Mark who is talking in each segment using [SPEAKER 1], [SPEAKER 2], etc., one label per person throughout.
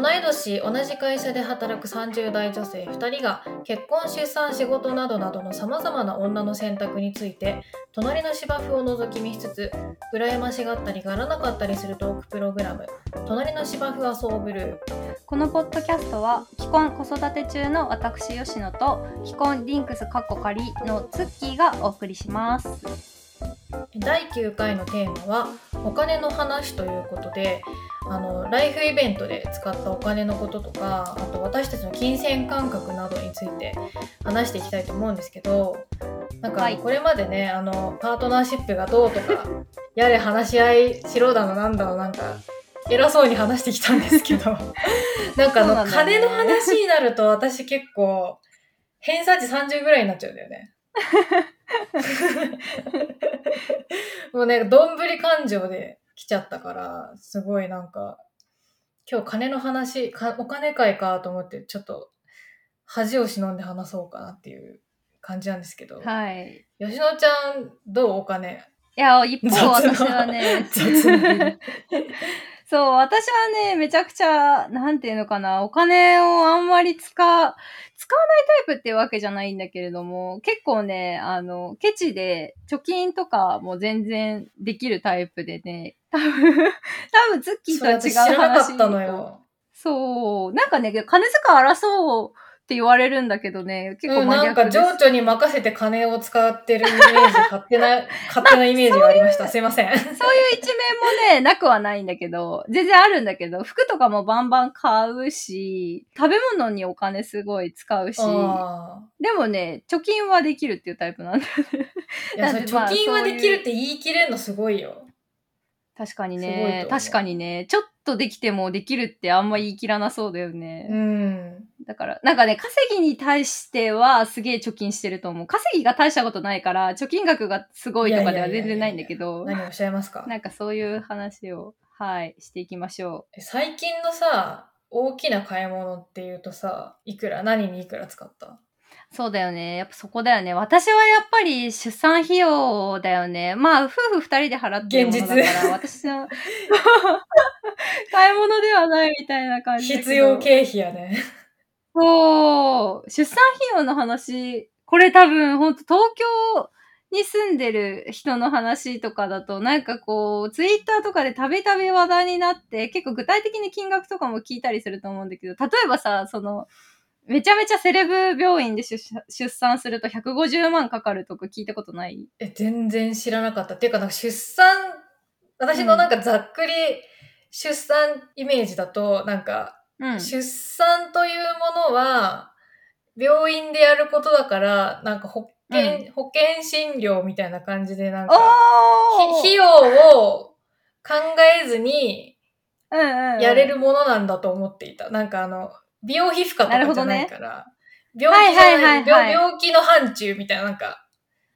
[SPEAKER 1] 同い年同じ会社で働く30代女性2人が結婚出産仕事などなどのさまざまな女の選択について隣の芝生を覗き見しつつ羨ましがったりがらなかったりするトークプログラム「隣の芝生はそうブルー
[SPEAKER 2] このポッドキャストは既婚子育て中の私吉野と既婚リンクスカッコ仮のツッキーがお送りします。」
[SPEAKER 1] 第9回のテーマは「お金の話」ということであのライフイベントで使ったお金のこととかあと私たちの金銭感覚などについて話していきたいと思うんですけどなんか
[SPEAKER 2] はい。
[SPEAKER 1] これまでね、あのパートナーシップがどうとかやれ話し合いしろだのなんだのなんか偉そうに話してきたんですけど。なんかあの
[SPEAKER 2] ね。
[SPEAKER 1] 金の話になると私結構偏差値30ぐらいになっちゃうんだよね。もうね、どんぶり感情で来ちゃったから、すごいなんか、今日金の話、かお金会かと思って、ちょっと恥を忍んで話そうかなっていう感じなんですけど、
[SPEAKER 2] はい。
[SPEAKER 1] 吉野ちゃん、どうお金？
[SPEAKER 2] いや、一方私はね、そう、私はね、めちゃくちゃ、なんていうのかな、お金をあんまり使う、使わないタイプっていうわけじゃないんだけれども、結構ね、あの、ケチで、貯金とかも全然できるタイプでね、多分、多分、ツッキーとは違う
[SPEAKER 1] それ私知らな
[SPEAKER 2] 話
[SPEAKER 1] かったのよ。
[SPEAKER 2] そう。なんかね、金遣い争うって言われるんだけどね、結構
[SPEAKER 1] うん、
[SPEAKER 2] 真
[SPEAKER 1] なんか
[SPEAKER 2] 逆です。
[SPEAKER 1] 情緒に任せて金を使ってるイメージ、勝手な、勝手なイメージがありました。すいません。
[SPEAKER 2] そういう一面もね、なくはないんだけど、全然あるんだけど、服とかもバンバン買うし、食べ物にお金すごい使うし、
[SPEAKER 1] あ
[SPEAKER 2] でもね、貯金はできるっていうタイプなんだよね。
[SPEAKER 1] ーいや、貯金はできるって言い切れるのすごいよ。
[SPEAKER 2] 確かにね確かにね、ちょっとできてもできるってあんま言い切らなそうだよね。
[SPEAKER 1] うん。
[SPEAKER 2] だから、なんかね、稼ぎに対してはすげえ貯金してると思う。稼ぎが大したことないから、貯金額がすごいとかでは全然ないんだけど、
[SPEAKER 1] 何をおっしゃいますか？
[SPEAKER 2] なんかそういう話を、はい、していきましょ
[SPEAKER 1] え最近のさ、大きな買い物っていうとさ、いくら？何にいくら使った？
[SPEAKER 2] う。そうだよね。やっぱそこだよね。私はやっぱり出産費用だよね。まあ、夫婦二人で払ってるものだか
[SPEAKER 1] 現
[SPEAKER 2] ら、私は、買い物ではないみたいな感じ。
[SPEAKER 1] 必要経費やね。
[SPEAKER 2] そう。出産費用の話、これ多分、ほんと東京に住んでる人の話とかだと、なんかこう、ツイッターとかでたびたび話題になって、結構具体的に金額とかも聞いたりすると思うんだけど、例えばさ、その、めちゃめちゃセレブ病院で出出産すると150万かかるとか聞いたことない？
[SPEAKER 1] え、全然知らなかった。っていうか、なんか出産、私のなんかざっくり出産イメージだと、なんか、
[SPEAKER 2] うん。
[SPEAKER 1] 出産というものは、病院でやることだから、なんか保険、保険診療みたいな感じで、なんか、費用を考えずに
[SPEAKER 2] うんうんうん
[SPEAKER 1] やれるものなんだと思っていた。なんかあの、美容皮膚科とかじゃないから、病気じゃない、
[SPEAKER 2] はいはいはいはい
[SPEAKER 1] 病病気の範疇みたいな、なんか、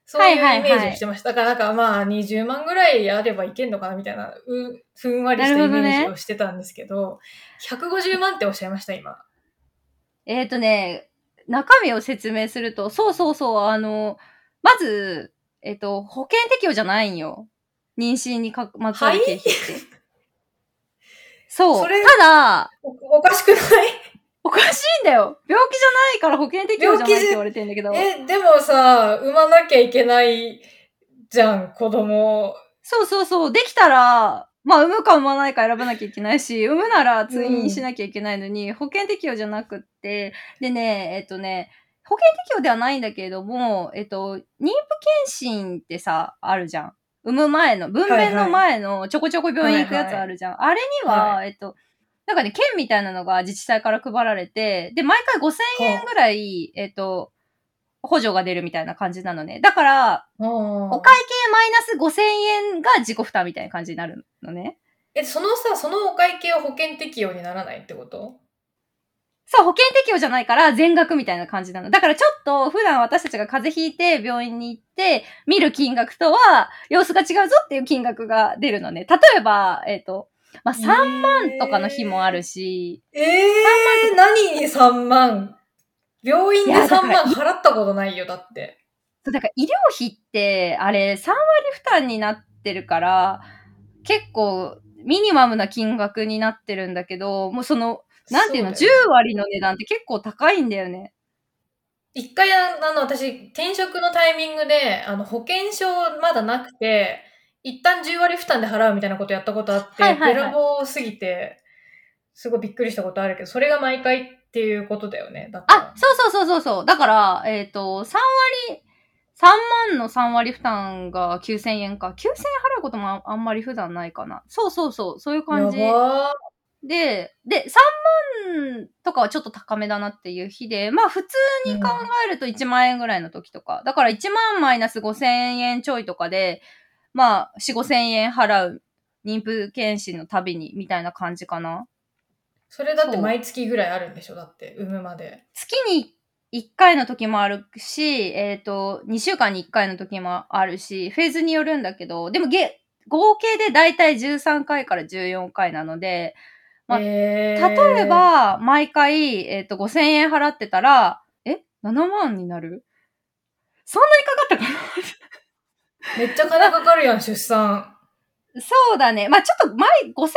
[SPEAKER 1] そういうイ
[SPEAKER 2] はいはいはい
[SPEAKER 1] メージをしてました。だからなんかまあ20万ぐらいあればいけんのかなみたいな、うふんわりしたイメージをしてたんですけど、150万っておっしゃいました、今。
[SPEAKER 2] えっ、ー、とね、中身を説明すると、そうそうそう、あの、まず、えっ、と、保険適用じゃないんよ。妊娠にかまつわる経費って。そう。
[SPEAKER 1] それ
[SPEAKER 2] ただ、
[SPEAKER 1] おおかしくない？
[SPEAKER 2] おかしいんだよ。病気じゃないから保険適用じゃないって言われてるんだけど。
[SPEAKER 1] え、でもさ、産まなきゃいけないじゃん、子供。
[SPEAKER 2] そうそうそう。できたら、まあ、産むか産まないか選ばなきゃいけないし、産むなら通院しなきゃいけないのに、保険適用じゃなくって、でね、えっとね、保険適用ではないんだけれども、えっと、妊婦検診ってさ、あるじゃん。産む前の、分娩の前のちょこちょこ病院行くやつあるじゃん。あれには、
[SPEAKER 1] は
[SPEAKER 2] えっと、なんかね、券みたいなのが自治体から配られて、で、毎回5000円ぐらい、えっと、補助が出るみたいな感じなのね。だから、お
[SPEAKER 1] お
[SPEAKER 2] 会計マイナス5000円が自己負担みたいな感じになるのね。
[SPEAKER 1] え、そのさ、そのお会計は保険適用にならないってこと？
[SPEAKER 2] そう、保険適用じゃないから全額みたいな感じなの。だからちょっと普段私たちが風邪ひいて病院に行って見る金額とは様子が違うぞっていう金額が出るのね。例えば、えっ、と、まあ、3万とかの日もあるし、
[SPEAKER 1] えー、何に3万？病院で3
[SPEAKER 2] いやだから
[SPEAKER 1] 万払ったことないよ、だって。
[SPEAKER 2] そうだから医療費ってあれ3割負担になってるから、結構ミニマムな金額になってるんだけど、もうその、なんていうの、10
[SPEAKER 1] そだよね。
[SPEAKER 2] 割の値段って結構高いんだよね。
[SPEAKER 1] 一回、あの、私、転職のタイミングで、あの、保険証まだなくて、一旦10割負担で払うみたいなことやったことあって、
[SPEAKER 2] はいはいはい
[SPEAKER 1] べらぼうすぎて、すごいびっくりしたことあるけど、それが毎回っていうことだよね。
[SPEAKER 2] あ、そうそうそうそうそう。だから、えっ、と、3割、3万の3割負担が9000円か。9000円払うこともああんまり普段ないかな。そうそうそう。そういう感じ。で、で、3万とかはちょっと高めだなっていう日で、まあ普通に考えると1万円ぐらいの時とか。だから1万マイナス5000円ちょいとかで、まあ4、5000円払う妊婦検診のたびにみたいな感じかな。
[SPEAKER 1] それだって毎月ぐらいあるんでしょ？だって、産むまで。
[SPEAKER 2] 月に1回の時もあるし、えっ、と、2週間に1回の時もあるし、フェーズによるんだけど、でもげ合計でだいたい13回から14回なので、まあ
[SPEAKER 1] えー
[SPEAKER 2] 例え、ば、毎回、えっ、と、5000円払ってたら、え ?7 万になる？そんなにかかったかな？
[SPEAKER 1] めっちゃ金かかるやん、出産。
[SPEAKER 2] そうだね。まあちょっと前、5000円かか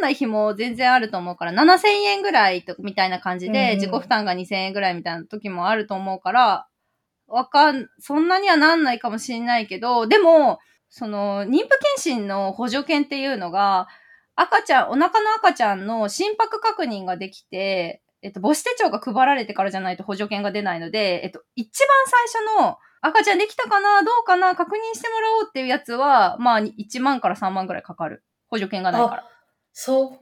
[SPEAKER 2] んない日も全然あると思うから、7000円ぐらいとみたいな感じで、自己負担が2000円ぐらいみたいな時もあると思うから、わかん、そんなにはなんないかもしれないけど、でも、その、妊婦検診の補助券っていうのが、赤ちゃん、お腹の赤ちゃんの心拍確認ができて、えっと、母子手帳が配られてからじゃないと補助券が出ないので、えっと、一番最初の赤ちゃんできたかな？どうかな？確認してもらおうっていうやつは、まあ、1万から3万ぐらいかかる。補助券がないから。
[SPEAKER 1] そこ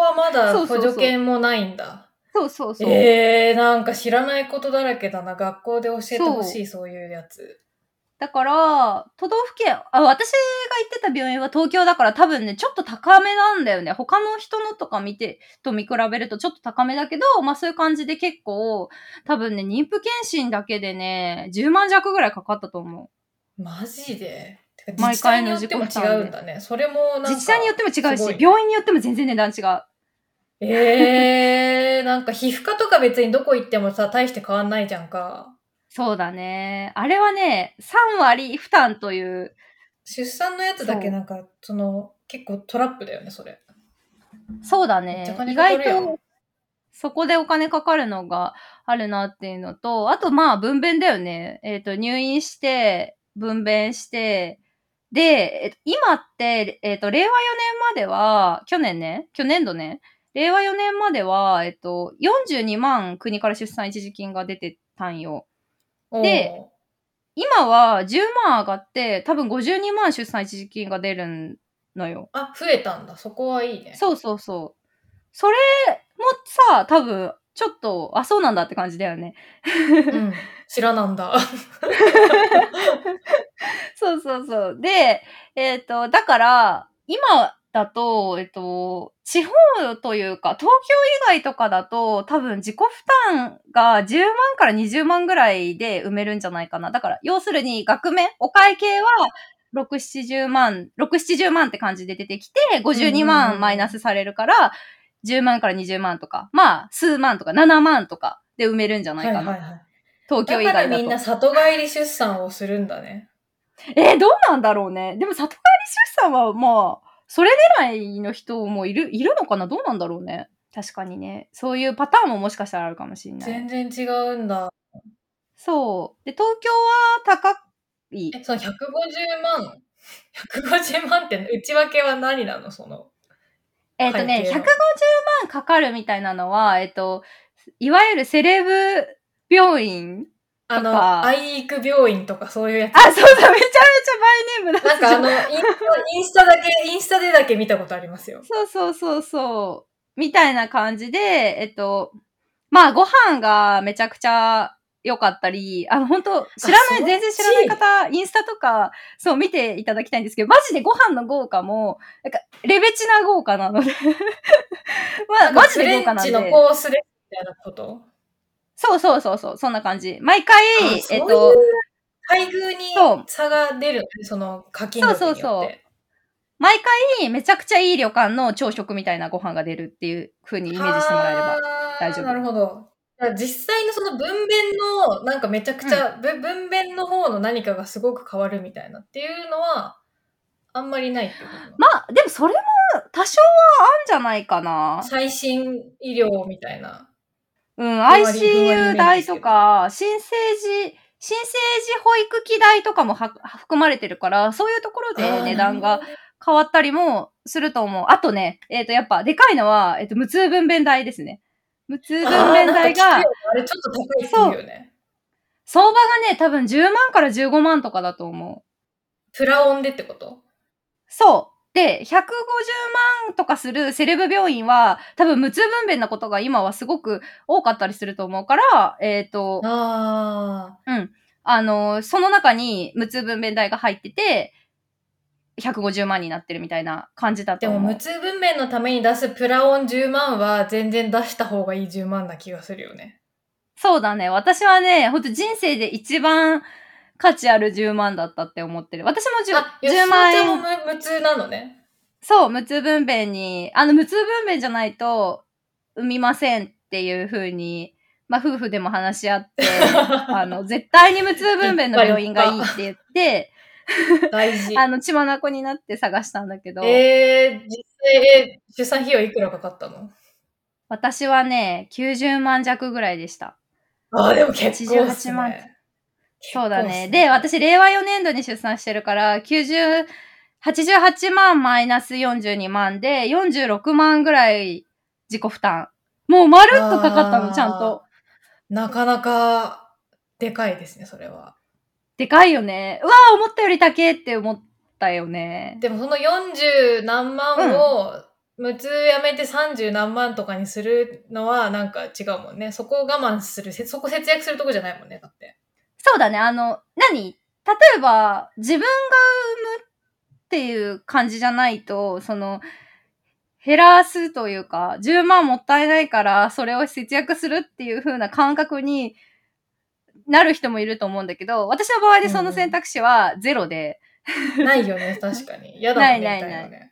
[SPEAKER 1] はまだ 補助券もないんだ。
[SPEAKER 2] そうそうそう。
[SPEAKER 1] えー、なんか知らないことだらけだな。学校で教えてほしい、そういうやつ。
[SPEAKER 2] だから、都道府県、あ、私が行ってた病院は東京だから多分ね、ちょっと高めなんだよね。他の人のとか見て、と見比べるとちょっと高めだけど、まあそういう感じで結構、多分ね、妊婦検診だけでね、10万弱ぐらいかかったと思う。
[SPEAKER 1] マジで？
[SPEAKER 2] 毎回の
[SPEAKER 1] によっても
[SPEAKER 2] 自己負
[SPEAKER 1] 違うんだね。それもなんか。
[SPEAKER 2] 自治体によっても違うし、病院によっても全然値段違う。
[SPEAKER 1] えー、なんか皮膚科とか別にどこ行ってもさ、大して変わんないじゃんか。
[SPEAKER 2] そうだね。あれはね、3割負担という、
[SPEAKER 1] 出産のやつだけなんか、その、結構トラップだよね、それ。
[SPEAKER 2] そうだね。
[SPEAKER 1] 金
[SPEAKER 2] 意外と、そこでお金かかるのがあるなっていうのと、あとまあ分娩だよね。えっ、と、入院して、分娩して、で、えっと今って、えっ、と、令和4年までは、去年ね、去年度ね、令和4年までは、えっ、と、42万国から出産一時金が出てたんよ。で今は10万上がって、多分52万出産一時金が出るのよ。
[SPEAKER 1] あ、増えたんだ。そこはいいね。
[SPEAKER 2] そうそうそう。それもさ、多分、ちょっと、あ、そうなんだって感じだよね。
[SPEAKER 1] うん。知らなんだ。
[SPEAKER 2] そうそうそう。で、えっ、と、だから、今だと、えっ、と、地方というか、東京以外とかだと、多分自己負担が10万から20万ぐらいで埋めるんじゃないかな。だから、要するに、額面、お会計は、6、70万、6、70万って感じで出てきて、52
[SPEAKER 1] うんうんうん
[SPEAKER 2] 万マイナスされるから、10万から20万とか、まあ、数万とか、7万とかで埋めるんじゃな
[SPEAKER 1] はいい
[SPEAKER 2] かな。
[SPEAKER 1] はいはい。
[SPEAKER 2] 東京以
[SPEAKER 1] だから
[SPEAKER 2] 外だと。
[SPEAKER 1] みんな里帰り出産をするんだね。
[SPEAKER 2] えーどうなんだろうね。でも、里帰り出産は、まあ、それ狙いの人もいる、いるのかな？どうなんだろうね。確かにね。そういうパターンももしかしたらあるかもしれない。
[SPEAKER 1] 全然違うんだ。
[SPEAKER 2] そう。で、東京は高い。
[SPEAKER 1] え、その150万 ?150 万って内訳は何なの？その。
[SPEAKER 2] えっ、とね、150
[SPEAKER 1] 会計の
[SPEAKER 2] 万かかるみたいなのは、えっ、と、いわゆるセレブ病院。
[SPEAKER 1] あの、愛育病院とかそういうやつ。
[SPEAKER 2] あ、そうだ、めちゃめちゃバイネームだ
[SPEAKER 1] なんかあの、インスタインスタだけ、インスタでだけ見たことありますよ。
[SPEAKER 2] そうそうそうそう。みたいな感じで、えっと、まあ、ご飯がめちゃくちゃ良かったり、あの、本当知らない、全然知らない方、インスタとか、そう、見ていただきたいんですけど、マジでご飯の豪華も、なんか、レベチな豪華なので。まあ、マジで豪華なんで。
[SPEAKER 1] チのコースでみたいなこと？
[SPEAKER 2] そうそうそうそう、そんな感じ。毎回
[SPEAKER 1] あ、
[SPEAKER 2] えっと
[SPEAKER 1] 待遇に差が出るその課金額によって。
[SPEAKER 2] そうそうそう毎回めちゃくちゃいい旅館の朝食みたいなご飯が出るっていう風にイメージしてもらえれば。大丈夫
[SPEAKER 1] なるほど。実際のその分娩の、なんかめちゃくちゃ、ぶ分娩の方の何かがすごく変わるみたいなっていうのは、あんまりないってこと
[SPEAKER 2] まあ、でもそれも多少はあんじゃないかな。
[SPEAKER 1] 最新医療みたいな。
[SPEAKER 2] うん、ICU 代とか、新生児、新生児保育器代とかもは含まれてるから、そういうところで値段が変わったりもすると思う。あとね、えっ、と、やっぱでかいのは、えっ、と、無痛分娩代ですね。無痛分娩代が
[SPEAKER 1] あれちょっと高いって言うよね。
[SPEAKER 2] 相場がね、多分10万から15万とかだと思う。
[SPEAKER 1] プラオンでってこと？
[SPEAKER 2] そう。で、150万とかするセレブ病院は、多分無痛分娩なことが今はすごく多かったりすると思うから、えっ、と、
[SPEAKER 1] あ
[SPEAKER 2] あの、その中に無痛分娩代が入ってて、150万になってるみたいな感じだと思う。
[SPEAKER 1] も無痛分娩のために出すプラオン10万は全然出した方がいい10万な気がするよね。
[SPEAKER 2] そうだね。私はね、ほんと人生で一番価値ある10万だったって思ってる。私も 10,
[SPEAKER 1] あ、吉
[SPEAKER 2] 10
[SPEAKER 1] 野
[SPEAKER 2] 万
[SPEAKER 1] ちゃんも
[SPEAKER 2] 円。
[SPEAKER 1] 無無痛なのね。
[SPEAKER 2] そう、無痛分娩に、あの、無痛分娩じゃないと産みませんっていう風に、まあ、夫婦でも話し合って、あの、絶対に無痛分娩の病院がいいって言って、
[SPEAKER 1] 大事。
[SPEAKER 2] あの、血眼になって探したんだけど、
[SPEAKER 1] えー、実際、えー出産費用いくらかかったの？
[SPEAKER 2] 私はね、90万弱ぐらいでした。
[SPEAKER 1] あー、でも結構っす
[SPEAKER 2] 88万
[SPEAKER 1] ね。
[SPEAKER 2] そうだね。で、私、令和4年度に出産してるから、90、88万マイナス42万で、46万ぐらい自己負担。もうまるっとかかったの、ちゃんと。
[SPEAKER 1] なかなか、でかいですね、それは。
[SPEAKER 2] でかいよね。うわー思ったより高えって思ったよね。
[SPEAKER 1] でもその40何万を、無痛やめて30何万とかにするのはなんか違うもんね。そこを我慢する、せそこ節約するとこじゃないもんね、だって。
[SPEAKER 2] そうだね。あの、何？例えば、自分が産むっていう感じじゃないと、その、減らすというか、10万もったいないから、それを節約するっていう風な感覚になる人もいると思うんだけど、私の場合でその選択肢はゼロで、
[SPEAKER 1] ないよね、確かに。嫌だもんね、
[SPEAKER 2] ないないない。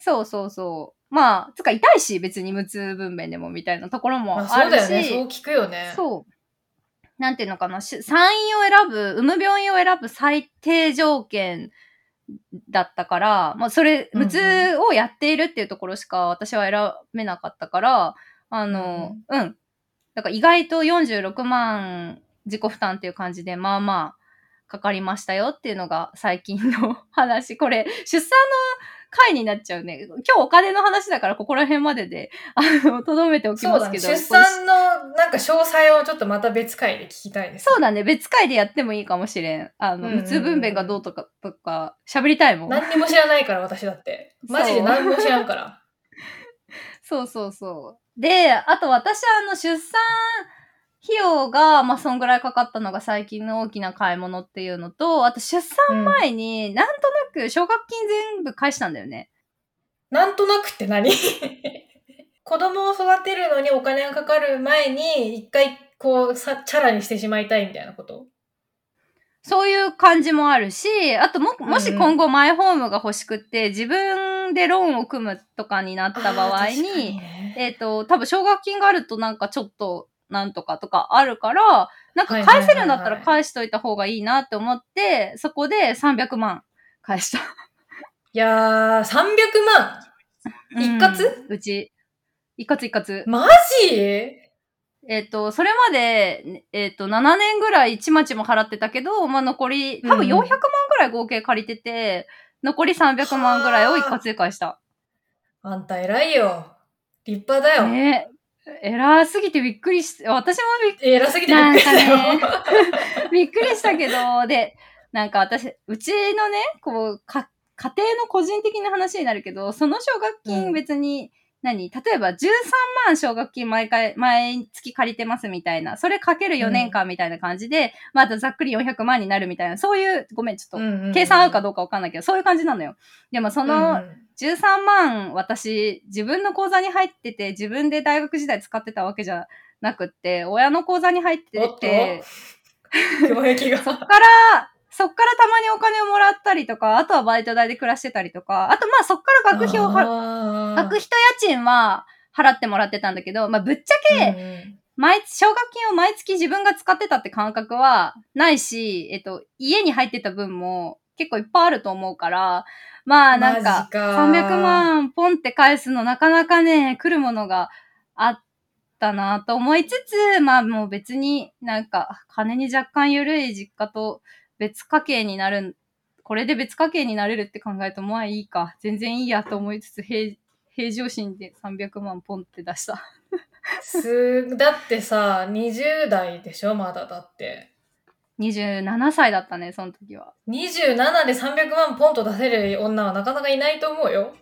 [SPEAKER 2] そうそうそう。まあ、つか痛いし、別に無痛分娩でもみたいなところも
[SPEAKER 1] まあ、
[SPEAKER 2] あるし。
[SPEAKER 1] そうだよね、そう聞くよね。
[SPEAKER 2] そう。なんていうのかな、し産院を選ぶ、産む病院を選ぶ最低条件だったから、まあそれ、
[SPEAKER 1] うんうん
[SPEAKER 2] 無痛をやっているっていうところしか私は選べなかったから、あの、うん。だから意外と46万自己負担っていう感じで、まあまあ、かかりましたよっていうのが最近の 話。これ、出産の回になっちゃうね。今日お金の話だからここら辺までで、あの、とどめておき。ますけど。
[SPEAKER 1] 出産のなんか詳細をちょっとまた別回で聞きたいです、
[SPEAKER 2] そうだね。別回でやってもいいかもしれん。あの、無痛分娩がどうとか、とか、喋りたいもん。
[SPEAKER 1] 何にも知らないから、私だって。マジで何も知らんから。
[SPEAKER 2] そうそうそう。で、あと私はあの、出産費用が、まあ、そんぐらいかかったのが最近の大きな買い物っていうのと、あと出産前になんとなく奨学金全部返したんだよね。
[SPEAKER 1] なんとなくって何？子供を育てるのにお金がかかる前に、一回こうさ、チャラにしてしまいたいみたいなこと？
[SPEAKER 2] そういう感じもあるし、あとも、もし
[SPEAKER 1] うん。うん
[SPEAKER 2] 今後マイホームが欲しくって、自分でローンを組むとかになった場合
[SPEAKER 1] あー確か
[SPEAKER 2] に、
[SPEAKER 1] ね。
[SPEAKER 2] えっ、と、多分奨学金があるとなんかちょっとなんとかとかあるから、なんか返せるんだったら返しといた方がいいなって思って、そこで300万返した。
[SPEAKER 1] いやー、300万一括
[SPEAKER 2] うんうち、一括一括。
[SPEAKER 1] マジ？
[SPEAKER 2] えっ、と、それまで、えっ、と、7年ぐらいちまちま払ってたけど、まあ残り、多分400
[SPEAKER 1] うんうん
[SPEAKER 2] 万ぐらい合計借りてて、残り300万ぐらいを一括で返した。
[SPEAKER 1] あんた偉いよ。立派だよ。
[SPEAKER 2] ねえ。偉すぎてびっくりして、私もびっ
[SPEAKER 1] 偉すぎてびっくりしたよ。
[SPEAKER 2] なん びっくりしたけど、で、なんか私、うちのね、こう、か、家庭の個人的な話になるけど、その奨学
[SPEAKER 1] う
[SPEAKER 2] 金
[SPEAKER 1] ん
[SPEAKER 2] 別に、何？例えば13万奨学金毎回、毎月借りてますみたいな、それかける4年間みたいな感じで、またざっくり400万になるみたいな、そういう、ごめん、ちょっと、
[SPEAKER 1] うんうんうん。
[SPEAKER 2] 計算合うかどうかわかんないけど、そういう感じなのよ。でもその、
[SPEAKER 1] うんうん。
[SPEAKER 2] 13万私自分の口座に入ってて自分で大学時代使ってたわけじゃなくって親の口座に入ってて
[SPEAKER 1] と。擁壁が。
[SPEAKER 2] そっからそっからたまにお金をもらったりとかあとはバイト代で暮らしてたりとかあとまあそっから学費をは
[SPEAKER 1] あー。
[SPEAKER 2] 学費と家賃は払ってもらってたんだけど、まあ、ぶっちゃけ毎奨学金を毎月自分が使ってたって感覚はないし、えっと、家に入ってた分も結構いっぱいあると思うから、まあなん
[SPEAKER 1] か
[SPEAKER 2] 300万ポンって返すのなかなかね、来るものがあったなと思いつつ、まあもう別になんか金に若干緩い実家と別家計になる、これで別家計になれるって考えるとまあいいか、全然いいやと思いつつ平、平常心で300万ポンって出した。
[SPEAKER 1] すだってさ、20代でしょまだだって。
[SPEAKER 2] 27歳だったね、その時は。
[SPEAKER 1] 27で300万ポンと出せる女はなかなかいないと思うよ。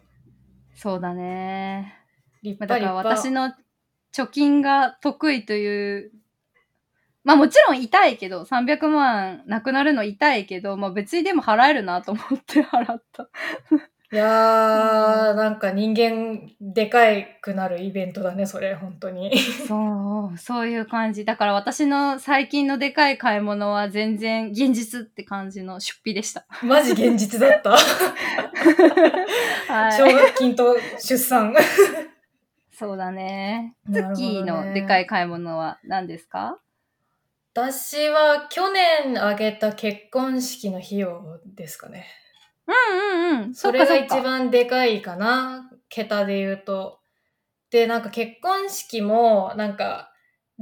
[SPEAKER 2] そうだね。
[SPEAKER 1] 立派。
[SPEAKER 2] だから私の貯金が得意という、まあもちろん痛いけど、300万なくなるの痛いけど、まあ別にでも払えるなと思って払った。
[SPEAKER 1] いやー、なんか人間でかいくなるイベントだね、それ、本当に。
[SPEAKER 2] そう、そういう感じ。だから私の最近のでかい買い物は全然現実って感じの出費でした。
[SPEAKER 1] マジ現実だった。
[SPEAKER 2] はい。
[SPEAKER 1] 奨学金と出産。
[SPEAKER 2] そうだね。ツッキーのでかい買い物は何ですか？
[SPEAKER 1] 私は去年あげた結婚式の費用ですかね。
[SPEAKER 2] うんうんうん。
[SPEAKER 1] それが一番でかいかな。桁で言うと。で、なんか結婚式も、なんか、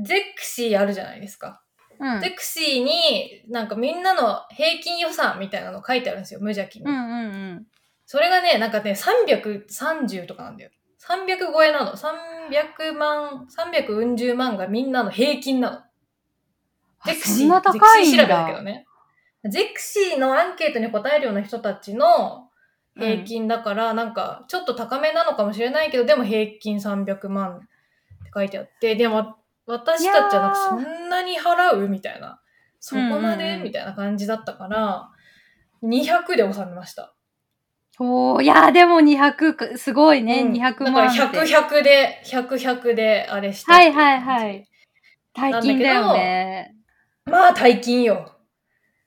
[SPEAKER 1] ゼクシーあるじゃないですか。
[SPEAKER 2] うん
[SPEAKER 1] ゼクシーに、なんかみんなの平均予算みたいなの書いてあるんですよ、無邪気に。
[SPEAKER 2] うんうんうん。
[SPEAKER 1] それがね、なんかね、330とかなんだよ。300超えなの。300万、3うん十万がみんなの平均なの。
[SPEAKER 2] あ
[SPEAKER 1] ゼクシー、ゼクシー調べだけど
[SPEAKER 2] だ。
[SPEAKER 1] ね。ゼクシーのアンケートに答えるような人たちの平均だから、なんか、ちょっと高めなのかもしれないけど、でも平均300万って書いてあって、でも、私たちはなんかそんなに払う？みたいな。そこま
[SPEAKER 2] うんうん
[SPEAKER 1] で
[SPEAKER 2] うん
[SPEAKER 1] みたいな感じだったから、200で収めました。
[SPEAKER 2] おー、いやーでも200、すごいね、
[SPEAKER 1] うん
[SPEAKER 2] 200万。
[SPEAKER 1] だから100、100で、100、100であれした
[SPEAKER 2] はいはいはい。大金だよね。
[SPEAKER 1] まあ、大金よ。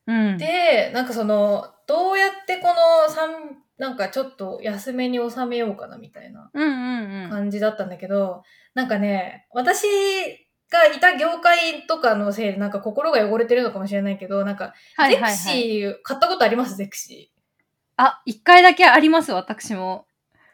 [SPEAKER 2] うん。
[SPEAKER 1] で、なんかその、どうやってこの三なんかちょっと安めに収めようかなみたいな。感じだったんだけど、なんかね、私がいた業界とかのせいでなんか心が汚れてるのかもしれないけど、なんか、
[SPEAKER 2] はいはいはい。
[SPEAKER 1] ゼクシー買ったことあります？ゼクシ
[SPEAKER 2] あ、一回だけあります、私も。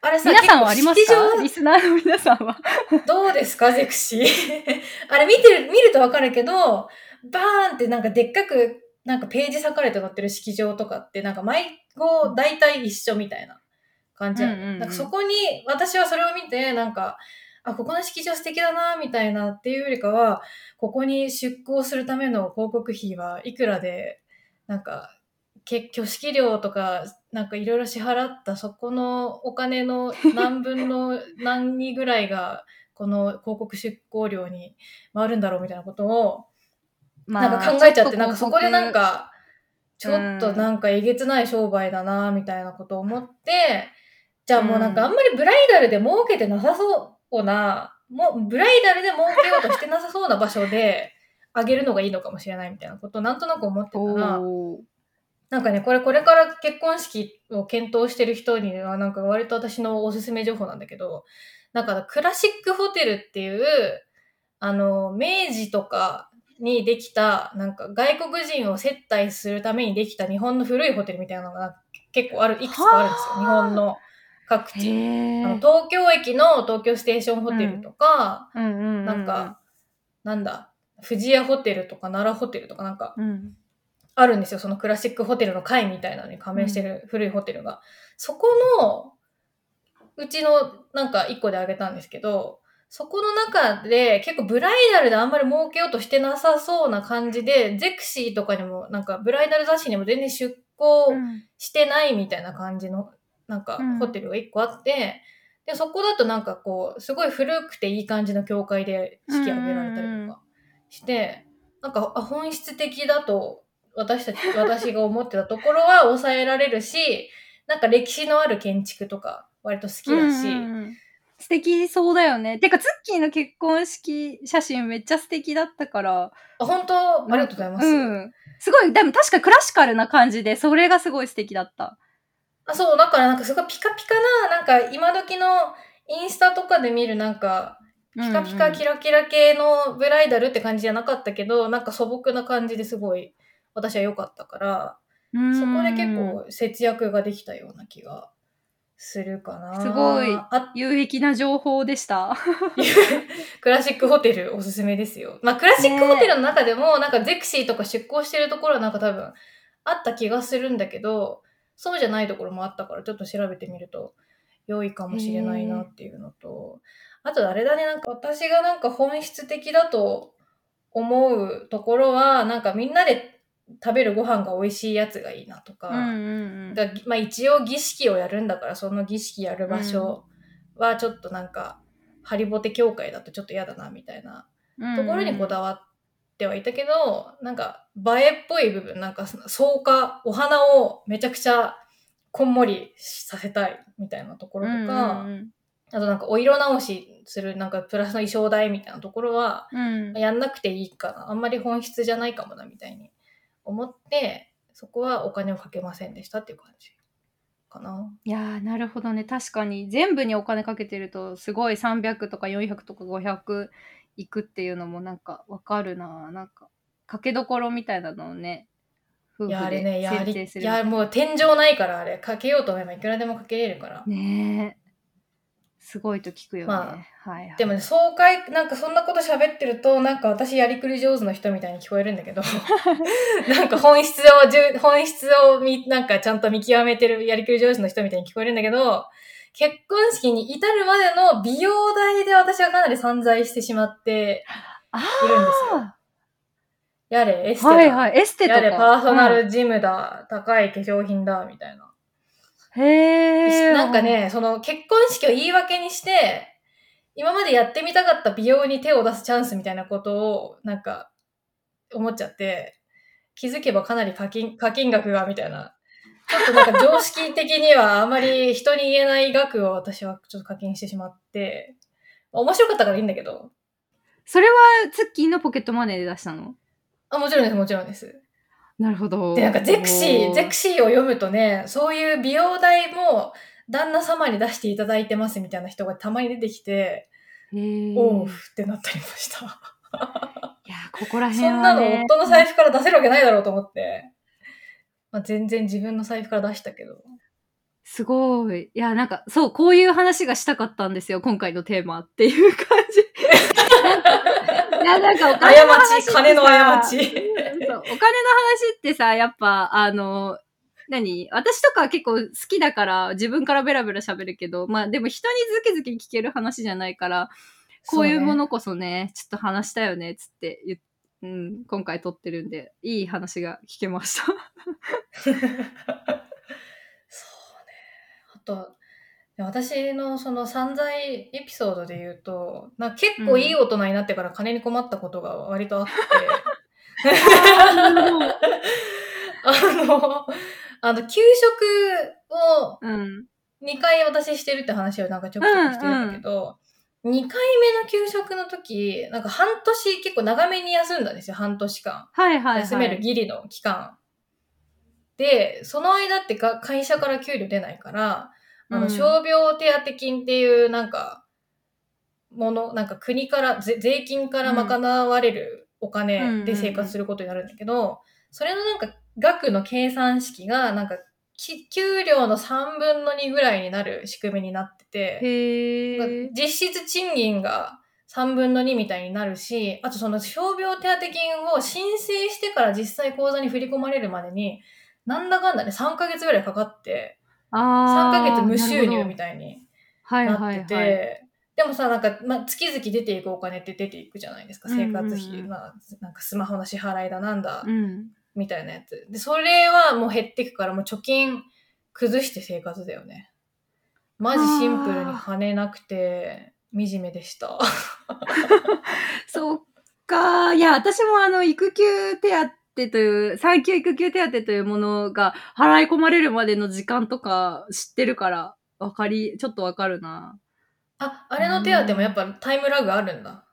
[SPEAKER 1] ー。あれさ、
[SPEAKER 2] 皆さんはありますか？リスナーの皆さんは。
[SPEAKER 1] 場どうですか？ゼクシー。あれ見てる、見るとわかるけど、バーンってなんかでっかく、なんかページ裂かれて載ってる式場とかって、なんか毎号大体一緒みたいな感じなの、
[SPEAKER 2] うんうんうん。
[SPEAKER 1] なんかそこに、私はそれを見て、なんか、あ、ここの式場素敵だな、みたいなっていうよりかは、ここに出向するための広告費はいくらで、なんか、結挙式料とか、なんかいろいろ支払ったそこのお金の 何分の何にぐらいが、この広告出向料に回るんだろうみたいなことを、
[SPEAKER 2] ま
[SPEAKER 1] なんか考えちゃって、なんかそこでなん
[SPEAKER 2] 広
[SPEAKER 1] か、ちょっとなんかえげつない商売だな、みたいなことを思って、じゃあもうなんかあんまりブライダルで儲けてなさそうな、もうブライダルで儲けようとしてなさそうな場所で あげるのがいいのかもしれないみたいなことをなんとなく思ってた
[SPEAKER 2] 告
[SPEAKER 1] ら、なんかね、これこれから結婚式を検討してる人にはなんか割と私のおすすめ情報なんだけど、なんかクラシックホテルっていう、あの、明治とかにできた、なんか外国人を接待するためにできた日本の古いホテルみたいなのが結構ある、いくつかあるんですよ。
[SPEAKER 2] はあ
[SPEAKER 1] 日本の各地。あの東京駅の東京ステーションホテルとか、
[SPEAKER 2] うんうんうん。
[SPEAKER 1] なんか、なんだ、富士屋ホテルとか奈良ホテルとかなんか、
[SPEAKER 2] うん。
[SPEAKER 1] あるんですよ。そのクラシックホテルの会みたいなのに加盟してる古いホテルが。そこの、うちのなんか一個であげたんですけど、そこの中で結構ブライダルであんまり儲けようとしてなさそうな感じで、ゼクシーとかにもなんかブライダル雑誌にも全然出向
[SPEAKER 2] うん
[SPEAKER 1] してないみたいな感じのなんか
[SPEAKER 2] うん。
[SPEAKER 1] ホテルが一個あって、で、そこだとなんかこう、すごい古くていい感じの教会で式挙げられたりとかして、なんかあ本質的だと私たち、私が思ってたところは抑えられるし、なんか歴史のある建築とか割と好きだし、
[SPEAKER 2] うんうんうん素敵そうだよね。てか、ツッキーの結婚式写真めっちゃ素敵だったから。
[SPEAKER 1] あ本当？ありがとうございます。
[SPEAKER 2] うん。すごい、でも確かクラシカルな感じで、それがすごい素敵だった。
[SPEAKER 1] あそう、だからなんかすごいピカピカな、なんか今時のインスタとかで見るなんか、ピカピカキラキラ系のブライダルって感じじゃなかったけど、なんか素朴な感じですごい私は良かったから、
[SPEAKER 2] うん
[SPEAKER 1] そこで結構節約ができたような気がするかな。
[SPEAKER 2] すごい
[SPEAKER 1] あ
[SPEAKER 2] 有益な情報でした。
[SPEAKER 1] クラシックホテルおすすめですよ。まあ、クラシックホテルの中でも、なんかゼクシーとか出向してるところはなんか多分あった気がするんだけど、そうじゃないところもあったから、ちょっと調べてみると良いかもしれないなっていうのと、あとあれだね、なんか私がなんか本質的だと思うところは、なんかみんなで食べるご飯が美味しいやつがいいなとか、
[SPEAKER 2] うんうん
[SPEAKER 1] がまあ、一応儀式をやるんだからその儀式やる場所はちょっとなんか、ハリボテ協会だとちょっと嫌だなみたいな。
[SPEAKER 2] うん。
[SPEAKER 1] ところにこだわってはいたけど、なんか映えっぽい部分なんか草加お花をめちゃくちゃこんもりさせたいみたいなところとか、
[SPEAKER 2] うんうん。
[SPEAKER 1] あとなんかお色直しするなんかプラスの衣装代みたいなところは
[SPEAKER 2] うん。
[SPEAKER 1] やんなくていいかな。あんまり本質じゃないかもなみたいに思ってそこはお金をかけませんでしたっていう感じかな。
[SPEAKER 2] いやーなるほどね。確かに全部にお金かけてるとすごい300とか400とか500いくっていうのもなんかわかるな。なんかかけどころみたいなのをね夫
[SPEAKER 1] いや、あ
[SPEAKER 2] 婦
[SPEAKER 1] れね、
[SPEAKER 2] で
[SPEAKER 1] やり、
[SPEAKER 2] 設定する
[SPEAKER 1] いや、もう天井ないから、あれ、かけようと思えばいくらでもかけれるから。
[SPEAKER 2] ねえすごいと聞くよね、
[SPEAKER 1] ま
[SPEAKER 2] はいはい。
[SPEAKER 1] でもね、爽快、なんかそんなこと喋ってると、なんか私やりくり上手の人みたいに聞こえるんだけど、なんか本質をじゅ、本質をみ、なんかちゃんと見極めてるやりくり上手の人みたいに聞こえるんだけど、結婚式に至るまでの美容代で私はかなり散財してしまって
[SPEAKER 2] あ
[SPEAKER 1] いるんですよ。
[SPEAKER 2] あ
[SPEAKER 1] やれ、エステだ。
[SPEAKER 2] はいはいエステとか。
[SPEAKER 1] やれ、パーソナ
[SPEAKER 2] はい。
[SPEAKER 1] ルジムだ、高い化粧品だ、みたいな。
[SPEAKER 2] へえ
[SPEAKER 1] なんかね、その結婚式を言い訳にして、今までやってみたかった美容に手を出すチャンスみたいなことを、なんか、思っちゃって、気づけばかなり課金、課金額が、みたいな。ちょっとなんか常識的にはあまり人に言えない額を私はちょっと課金してしまって、面白かったからいいんだけど。
[SPEAKER 2] それはツッキーのポケットマネーで出したの？
[SPEAKER 1] あ、もちろんです、もちろんです。
[SPEAKER 2] なるほど
[SPEAKER 1] で、なんかゼクシー、
[SPEAKER 2] お
[SPEAKER 1] ゼクシーを読むとね、そういう美容代も旦那様に出していただいてますみたいな人がたまに出てきて、おうってなったりました。
[SPEAKER 2] いやここら辺は、ね、
[SPEAKER 1] そんなの夫の財布から出せるわけないだろうと思って。まあ、全然自分の財布から出したけど。
[SPEAKER 2] すごい。いや、なんか、そう、こういう話がしたかったんですよ、今回のテーマっていう感じ。いや、なんかお金の話ってさ
[SPEAKER 1] 過ち、金の過ち。
[SPEAKER 2] そう、お金の話ってさ、やっぱ、あの、何？私とかは結構好きだから、自分からベラベラ喋るけど、まあでも人にズキズキ聞ける話じゃないから、こういうものこそね、ちょっと話したよね、つって言っうん、今回撮ってるんで、いい話が聞けました。
[SPEAKER 1] そうね。あと、私のその散財エピソードで言うと、な結構いい大人になってから金に困ったことが割とあって、あの、あの、給食を
[SPEAKER 2] うん。
[SPEAKER 1] 2回私してるって話をなんかちょくちょくしてるんだけど、2回目の給食の時、なんか半年結構長めに休んだんですよ、半年間。
[SPEAKER 2] はいはい、はい。
[SPEAKER 1] 休めるギリの期間。で、その間ってか会社から給料出ないから、あの、
[SPEAKER 2] うん
[SPEAKER 1] 傷病手当金っていうなんか、もの、なんか国から、ぜ税金から賄われるお金で生活することになるんだけど、それのなんか額の計算式が、なんか、き給料の3分の2ぐらいになる仕組みになってて。実質賃金が3分の2みたいになるし、あとその傷病手当金を申請してから実際口座に振り込まれるまでに、なんだかんだね、3ヶ月ぐらいかかって、3
[SPEAKER 2] あ
[SPEAKER 1] ヶ月無収入み
[SPEAKER 2] た
[SPEAKER 1] たいに
[SPEAKER 2] はい
[SPEAKER 1] なってて、
[SPEAKER 2] はいはい。
[SPEAKER 1] でもさ、なんか、まあ、月々出ていくお金って出ていくじゃないですか、生活費。
[SPEAKER 2] うんうんうん
[SPEAKER 1] まあ、なんかスマホの支払いだなんだ、
[SPEAKER 2] うん。
[SPEAKER 1] みたいなやつ。で、それはもう減っていくから、もう貯金崩して生活だよね。マジシンプルに金なくて、惨めでした。
[SPEAKER 2] そっか。いや、私もあの、育休手当という、産休育休手当というものが払い込まれるまでの時間とか知ってるから、わかり、ちょっとわかるな。
[SPEAKER 1] あ、あれの手当もやっぱタイムラグあるんだ。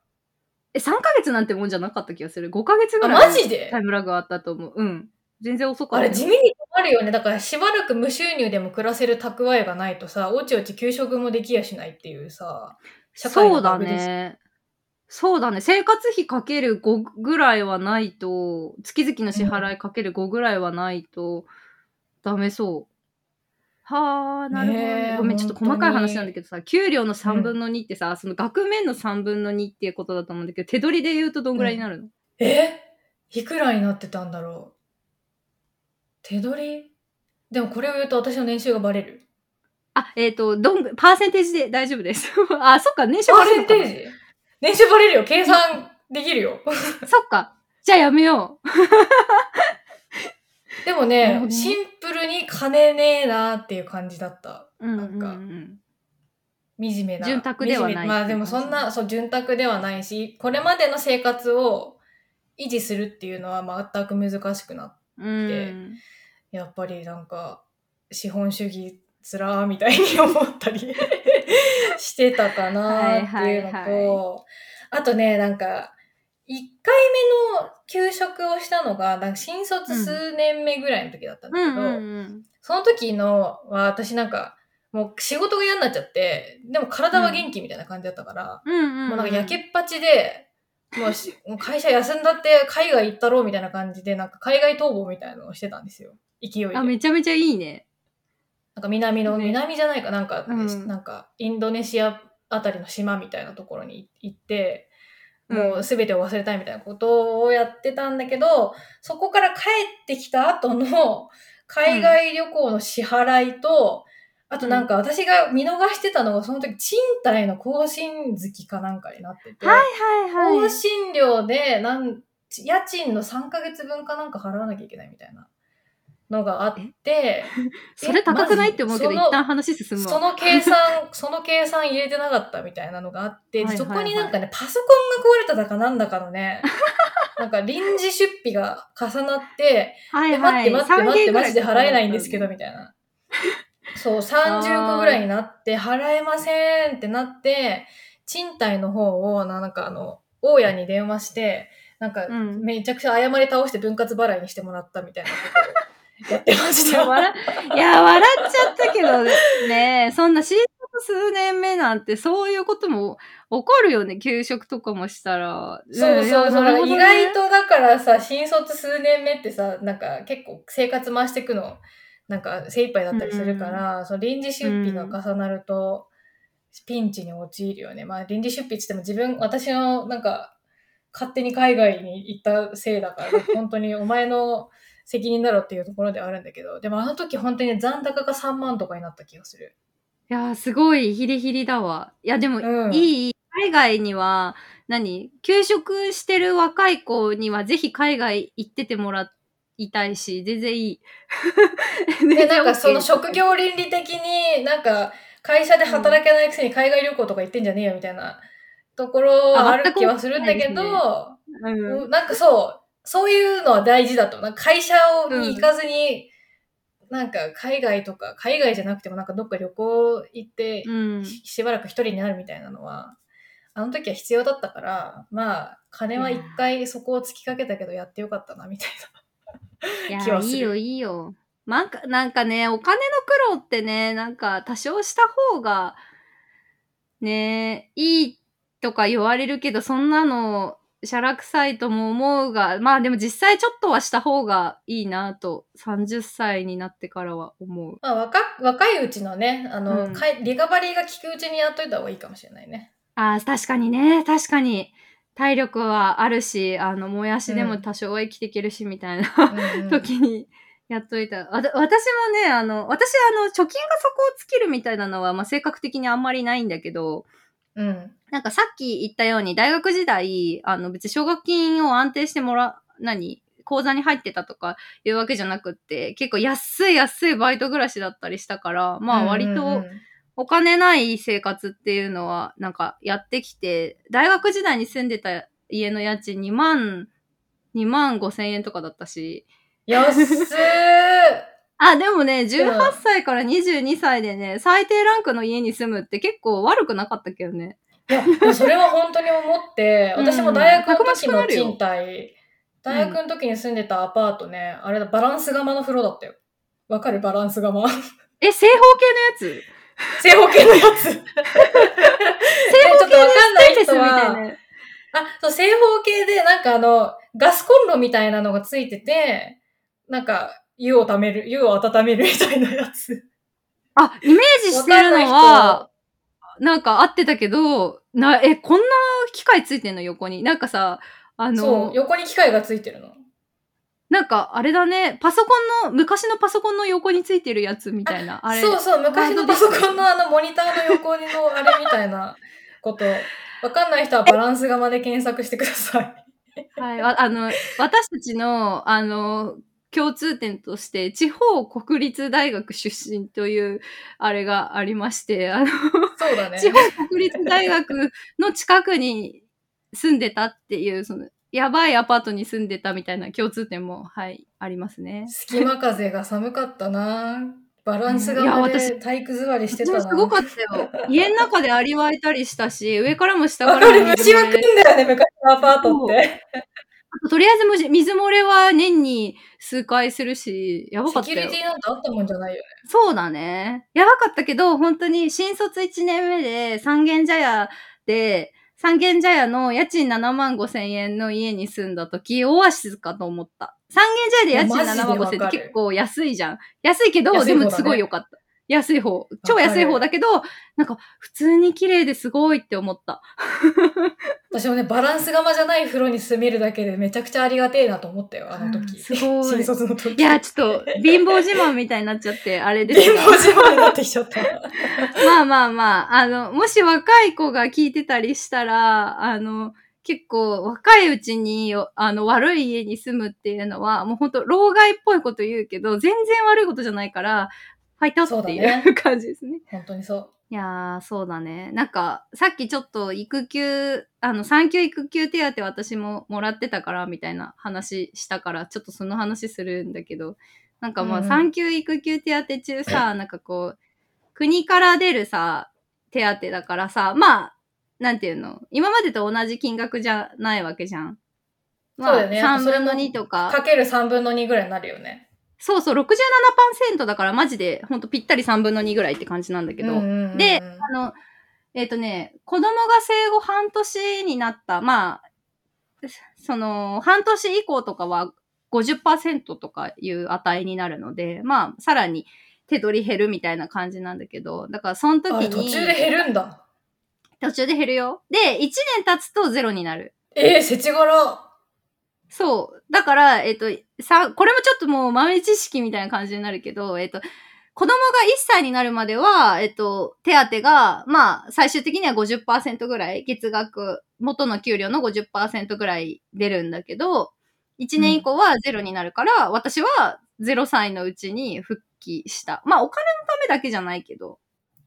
[SPEAKER 2] え、3ヶ月なんてもんじゃなかった気がする。5ヶ月ぐ
[SPEAKER 1] あ、
[SPEAKER 2] らい。
[SPEAKER 1] マジで？
[SPEAKER 2] タイムラグあったと思う。うん。全然遅かった。
[SPEAKER 1] あれ地味にあるよね。だからしばらく無収入でも暮らせる蓄えがないとさ、おちおち給食もできやしないっていうさ、社会
[SPEAKER 2] そうだ。ね。そうだね。生活費かける5ぐらいはないと、月々の支払いかける5ぐらいはないと、ダメそう。はあ、なるほどね。
[SPEAKER 1] ねえ
[SPEAKER 2] ごめん、ちょっと細かい話なんだけどさ、給料の3分の2ってさ、その額面の3分の2っていうことだと思うんだけど、手取りで言うとどんぐらいになるの、
[SPEAKER 1] え？いくらになってたんだろう？手取り？でもこれを言うと私の年収がバレる。
[SPEAKER 2] あ、えっ、と、どんぐ、パーセンテージで大丈夫です。あ、そっか、年収
[SPEAKER 1] パー
[SPEAKER 2] バレるのかな
[SPEAKER 1] センテージ年収バレるよ。計算できるよ。
[SPEAKER 2] そっか。じゃあやめよう。
[SPEAKER 1] でもねシンプルに金ねえなっていう感じだった。
[SPEAKER 2] うん
[SPEAKER 1] なんか
[SPEAKER 2] うん
[SPEAKER 1] 惨めな。
[SPEAKER 2] 潤沢ではない
[SPEAKER 1] まあでもそんな、そう、潤沢ではないし、これまでの生活を維持するっていうのは全く難しくなっ
[SPEAKER 2] うん。うん。
[SPEAKER 1] やっぱりなんか、資本主義つらーみたいに思ったり してたかなっていうのと、
[SPEAKER 2] はいはいは
[SPEAKER 1] あとね、なんか、1回目の給食をしたのが、なんか新卒数年目ぐらいの時だったんだけど、
[SPEAKER 2] うんうんうん。
[SPEAKER 1] その時のは私なんか、もう仕事が嫌になっちゃって、でも体は元気みたいな感じだったから、
[SPEAKER 2] うんうんうん。
[SPEAKER 1] もうなんか焼けっぱちで、もうし もう会社休んだって海外行ったろうみたいな感じで、なんか海外逃亡みたいなのをしてたんですよ。勢いで。
[SPEAKER 2] あ、めちゃめちゃいいね。
[SPEAKER 1] なんか南の、
[SPEAKER 2] ね
[SPEAKER 1] 南じゃないかなんか、
[SPEAKER 2] うん。
[SPEAKER 1] なんかインドネシアあたりの島みたいなところに行って、も
[SPEAKER 2] う
[SPEAKER 1] う全てを忘れたいみたいなことをやってたんだけど、そこから帰ってきた後の海外旅行の支払いと、あとなんか私が見逃してたのがその時賃貸の更新月かなんかになってて、
[SPEAKER 2] はいはいはい。
[SPEAKER 1] 更新料でなん家賃の3ヶ月分かなんか払わなきゃいけないみたいなのがあって、
[SPEAKER 2] それ高くないって思うけど、一旦話進むわ。
[SPEAKER 1] その計算、その計算入れてなかったみたいなのがあって、
[SPEAKER 2] はいはいはい。
[SPEAKER 1] そこになんかね、パソコンが壊れただかなんだかのね、なんか臨時出費が重なって、
[SPEAKER 2] はい
[SPEAKER 1] え、待って待って待って、マジで払えないんですけど、
[SPEAKER 2] み
[SPEAKER 1] みたいな。そう、30億ぐらいになって、払えませんってなって、賃貸の方を、ななんかあの、大家に電話して、なんか、
[SPEAKER 2] うん。
[SPEAKER 1] めちゃくちゃ謝り倒して分割払いにしてもらったみたいなことをやってまし
[SPEAKER 2] い
[SPEAKER 1] た。
[SPEAKER 2] や笑いや、笑っちゃったけどね、そんな新卒数年目なんてそういうことも起こるよね、給食とかもしたら。
[SPEAKER 1] そうそうそう。
[SPEAKER 2] ん
[SPEAKER 1] だから意外
[SPEAKER 2] と。
[SPEAKER 1] とだからさ、新卒数年目ってさ、なんか結構生活回していくの、なんか精一杯だったりするから、その臨時出費が重なると、ピンチに陥るよね。まあ臨時出費って言っても自分、私のなんか、勝手に海外に行ったせいだから、本当にお前の責任だろっていうところではあるんだけど、でもあの時本当に残高が3万とかになった気がする。
[SPEAKER 2] いや、すごいヒリヒリだわ。いや、でも、
[SPEAKER 1] うん
[SPEAKER 2] いい。海外には、何？休職してる若い子にはぜひ海外行っててもらいたいし、全然いい。
[SPEAKER 1] で、なんかその職業倫理的になんか会社で働けないくせに海外旅行とか行ってんじゃねえよみたいなところはある気はするんだけど、
[SPEAKER 2] うん。
[SPEAKER 1] なんかそう、そういうのは大事だと。なんか会社に行かずに、なんか海外とか、海外じゃなくてもなんかどっか旅行行って、
[SPEAKER 2] うん。
[SPEAKER 1] ししばらく一人になるみたいなのは、あの時は必要だったから、まあ、金は一回そこを突きかけたけどやってよかったな、みたい
[SPEAKER 2] いやいいよいいよ。なんか、なんかね、お金の苦労ってね、なんか多少した方が、ね、いいとか言われるけど、そんなの、しゃらくさいとも思うが、まあでも実際ちょっとはした方がいいなと、30歳になってからは思う。
[SPEAKER 1] な。まあ、若若いうちのね、あの、
[SPEAKER 2] うん
[SPEAKER 1] リカバリーが効くうちにやっといた方がいいかもしれないね。
[SPEAKER 2] ああ、確かにね、確かに。体力はあるし、あの、もやしでも多少は生きていけるし、みたいな。時にやっといた。私もね、あの、私、あの、貯金が底を尽きるみたいなのは、まあ、性格的にあんまりないんだけど、
[SPEAKER 1] うん。
[SPEAKER 2] なんかさっき言ったように、大学時代、あの、別に奨学金を安定してもら、何口座に入ってたとかいうわけじゃなくって、結構安い安いバイト暮らしだったりしたから、まあ割とお金ない生活っていうのはなんかやってきて、大学時代に住んでた家の家賃2万、2万5千円とかだったし、
[SPEAKER 1] 安っ
[SPEAKER 2] あ、でもね、18歳から22歳でね、最低ランクの家に住むって結構悪くなかったけどね。
[SPEAKER 1] いや、でもそれは本当に思って、
[SPEAKER 2] うん
[SPEAKER 1] 私も大学の時の賃貸、大学の時に住んでたアパートね、あれだ、バランス釜の風呂だったよ。わかる？バランス釜。
[SPEAKER 2] え、正方形のやつ？
[SPEAKER 1] 正方形のやつ。正方ちょっとわかんない人は、
[SPEAKER 2] な。
[SPEAKER 1] あ、そう、正方形で、なんかあの、ガスコンロみたいなのがついてて、なんか、湯をためる、湯を温めるみたいなやつ。
[SPEAKER 2] あ、イメージしてるのは、なんか合ってたけど、な、え、こんな機械ついてんの？横に。なんかさ、あ
[SPEAKER 1] そう
[SPEAKER 2] の、、
[SPEAKER 1] 横に機械がついてるの。
[SPEAKER 2] なんかあれだね、パソコンの、昔のパソコンの横についてるやつみたいな。あれ。
[SPEAKER 1] そうそう、昔のパソコンのあのモニターの横にのあれみたいなこと。わかんない人はバランス釜で検索してください。
[SPEAKER 2] はい、ああの、私たちの、あの、共通点として、地方国立大学出身という、あれがありまして、あの、
[SPEAKER 1] そうだね。
[SPEAKER 2] 地方国立大学の近くに住んでたっていう、その、やばいアパートに住んでたみたいな共通点も、はい、ありますね。
[SPEAKER 1] 隙間風が寒かったなバランス
[SPEAKER 2] いや
[SPEAKER 1] 釜
[SPEAKER 2] 私
[SPEAKER 1] で体育座りしてたな。
[SPEAKER 2] すごかったよ。家の中でアリ湧いたりしたし、上からも下か
[SPEAKER 1] わからる、
[SPEAKER 2] も水
[SPEAKER 1] 虫は来。んだよね、昔のアパートって。
[SPEAKER 2] とりあえずむし水漏れは年に数回するし、やばかったよ
[SPEAKER 1] セキュリテ。ィなんてあったもんじゃないよね。
[SPEAKER 2] そうだね。やばかったけど、本当に新卒1年目で三軒茶屋で、三軒茶屋の家賃7万5千円の家に住んだ時、オアシスかと思った。三軒茶屋で家賃
[SPEAKER 1] いやマジで
[SPEAKER 2] 7万5千円って結構安いじゃん。安いけど、
[SPEAKER 1] 安い方だね
[SPEAKER 2] でもすごい良かった。安い方。超安い方だけど、なんか普通に綺麗ですごいって思った。
[SPEAKER 1] 私もね、バランス釜じゃない風呂に住めるだけでめちゃくちゃありがてえなと思ったよ、あの時。
[SPEAKER 2] すごい
[SPEAKER 1] 新卒の時。
[SPEAKER 2] いや、ちょっと 貧乏自慢みたいになっちゃって、あれですが
[SPEAKER 1] 貧乏自慢になってきちゃった。
[SPEAKER 2] まあまあまあ、あの、もし若い子が聞いてたりしたら、あの、結構若いうちに、あの、悪い家に住むっていうのは、もう本当老害っぽいこと言うけど、全然悪いことじゃないから、ファイトってい
[SPEAKER 1] ね
[SPEAKER 2] う 感じですね。
[SPEAKER 1] 本当にそう。
[SPEAKER 2] いやー、そうだね。なんか、さっきちょっと育休、あの、産休育休手当私ももらってたから、みたいな話したから、ちょっとその話するんだけど、なんかまあ、
[SPEAKER 1] うんうん
[SPEAKER 2] 産休育休手当中さ、なんかこう、国から出るさ、手当だからさ、まあ、なんていうの、今までと同じ金額じゃないわけじゃん。まあ、
[SPEAKER 1] そうだよね
[SPEAKER 2] 3分の
[SPEAKER 1] それも
[SPEAKER 2] 2とか。
[SPEAKER 1] かける3分の2ぐらいになるよね。
[SPEAKER 2] そうそう、67%だからマジで、ほんとぴったり3分の2ぐらいって感じなんだけど、で、あの、えっ、とね、子供が生後半年になった、まあ、その、半年以降とかは50%とかいう値になるので、まあ、さらに手取り減るみたいな感じなんだけど、だからその時
[SPEAKER 1] あ
[SPEAKER 2] に、
[SPEAKER 1] 途中で減るんだ。
[SPEAKER 2] 途中で減るよ。で、1年経つとゼロになる。
[SPEAKER 1] えー、世知辛。
[SPEAKER 2] そう。だから、えっ、と、さ、これもちょっともう豆知識みたいな感じになるけど、えっ、と、子供が1歳になるまでは、えっ、と、手当が、まあ、最終的には50%ぐらい、月額、元の給料の50%ぐらい出るんだけど、1年以降はゼロになるから、私は0歳のうちに復帰した。まあ、お金のためだけじゃないけど。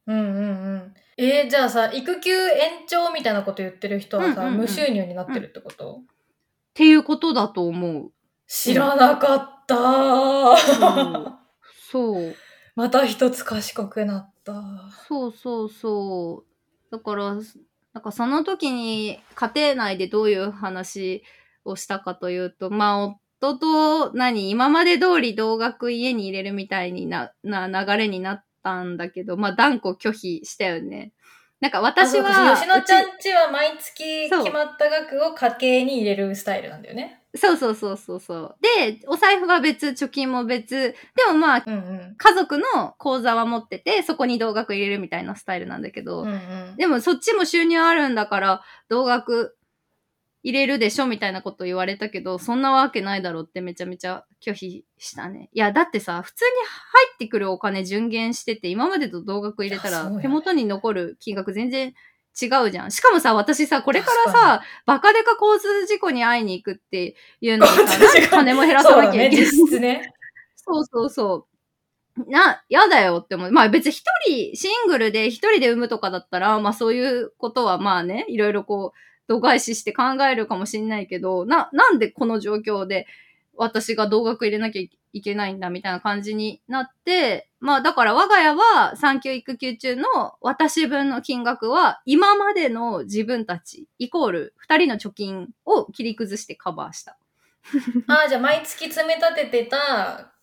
[SPEAKER 1] うんうんうん。えー、じゃあさ、育休延長みたいなこと言ってる人はさ、
[SPEAKER 2] うんうんうん
[SPEAKER 1] 無収入になってるってこと、
[SPEAKER 2] っていうことだと思う。
[SPEAKER 1] 知らなかった
[SPEAKER 2] うそう。
[SPEAKER 1] また一つ賢くなった。
[SPEAKER 2] そうそうそう。だから、なんかその時に家庭内でどういう話をしたかというと、まあ夫と何、今まで通り同額家に入れるみたいにな、な流れになったんだけど、まあ断固拒否したよね。なんか私は、
[SPEAKER 1] 吉野ちゃ
[SPEAKER 2] うん
[SPEAKER 1] ちは毎月決まった額を家計に入れるスタイルなんだよね。
[SPEAKER 2] ちそうそうそうそうそう。で、お財布は別、貯金も別。でもまあ、
[SPEAKER 1] うんうん。
[SPEAKER 2] 家族の口座は持ってて、そこに同額入れるみたいなスタイルなんだけど、
[SPEAKER 1] うんうん、
[SPEAKER 2] でもそっちも収入あるんだから、同額入れるでしょみたいなこと言われたけど、そんなわけないだろうってめちゃめちゃ拒否したね。いや、だってさ、普通に入ってくるお金順減してて、今までと同額入れたら手元に残る金額全然違うじゃん。しかもさ、私さ、これからさ、バカデカ交通事故に会いに行くっていうのに 金も減らさなきゃいけない
[SPEAKER 1] そうだね、ね。
[SPEAKER 2] そうそうそう。な、やだよって思う。まあ別に一人、シングルで一人で産むとかだったら、まあそういうことはまあね、いろいろこう、度外視して考えるかもしんないけど、な、なんでこの状況で私が同額入れなきゃいけないんだみたいな感じになって、まあだから我が家は産休育休中の私分の金額は今までの自分たちイコール二人の貯金を切り崩してカバーした。
[SPEAKER 1] ああ、じゃあ毎月積み立ててた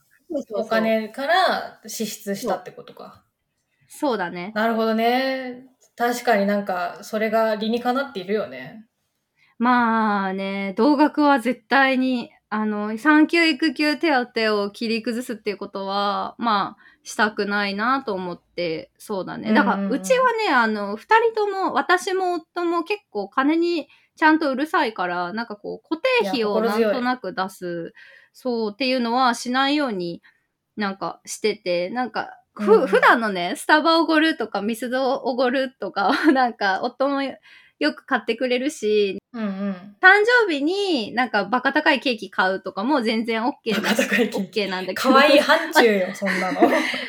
[SPEAKER 1] お金から支出したってことか。
[SPEAKER 2] そうだね。
[SPEAKER 1] なるほどね。確かになんか、それが理にかなっているよね。
[SPEAKER 2] まあね、同額は絶対にあの、産休育休手当を切り崩すっていうことは、まあ、したくないなと思って、そうだね。だから、
[SPEAKER 1] う
[SPEAKER 2] ちはね、あの、二人とも、私も夫も結構金にちゃんとうるさいから、なんかこう、固定費をなんとなく出す、そうっていうのはしないようになんかしてて、なんか、ふ、普段のね、スタバおごるとか、ミスドおごるとか、なんか、夫もよく買ってくれるし、
[SPEAKER 1] うんうん。
[SPEAKER 2] 誕生日になんかバカ高いケーキ買うとかも全然 OK
[SPEAKER 1] バ
[SPEAKER 2] だ
[SPEAKER 1] カ高いケーキ
[SPEAKER 2] OK なんだけど。
[SPEAKER 1] 可愛い範疇よ、そんなの。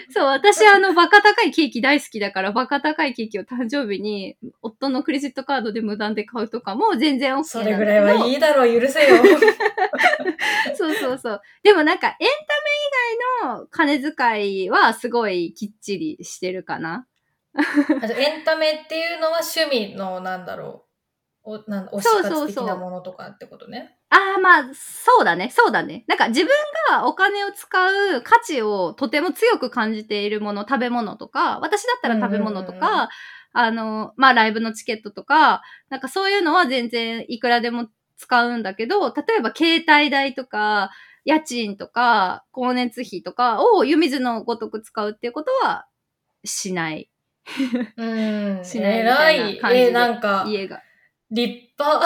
[SPEAKER 2] そう、私あのバカ高いケーキ大好きだから、バカ高いケーキを誕生日に夫のクレジットカードで無断で買うとかも全然 OK
[SPEAKER 1] そ
[SPEAKER 2] なんだけど。
[SPEAKER 1] れぐらいはいいだろう、許せよ。
[SPEAKER 2] そうそうそう。でもなんかエンタメ以外の金遣いはすごいきっちりしてるかな。
[SPEAKER 1] エンタメっていうのは趣味の、なんだろう、おなん推し活的なものとかってことね。
[SPEAKER 2] ああ、まあ、そうだね、そうだね。なんか自分がお金を使う価値をとても強く感じているもの、食べ物とか、私だったら食べ物とか、あの、まあライブのチケットとか、なんかそういうのは全然いくらでも使うんだけど、例えば携帯代とか、家賃とか、光熱費とかを湯水のごとく使うっていうことはしない。
[SPEAKER 1] うん。
[SPEAKER 2] しないみ
[SPEAKER 1] 偉
[SPEAKER 2] たいない感じで
[SPEAKER 1] え、なんか、
[SPEAKER 2] 家が。
[SPEAKER 1] 立派。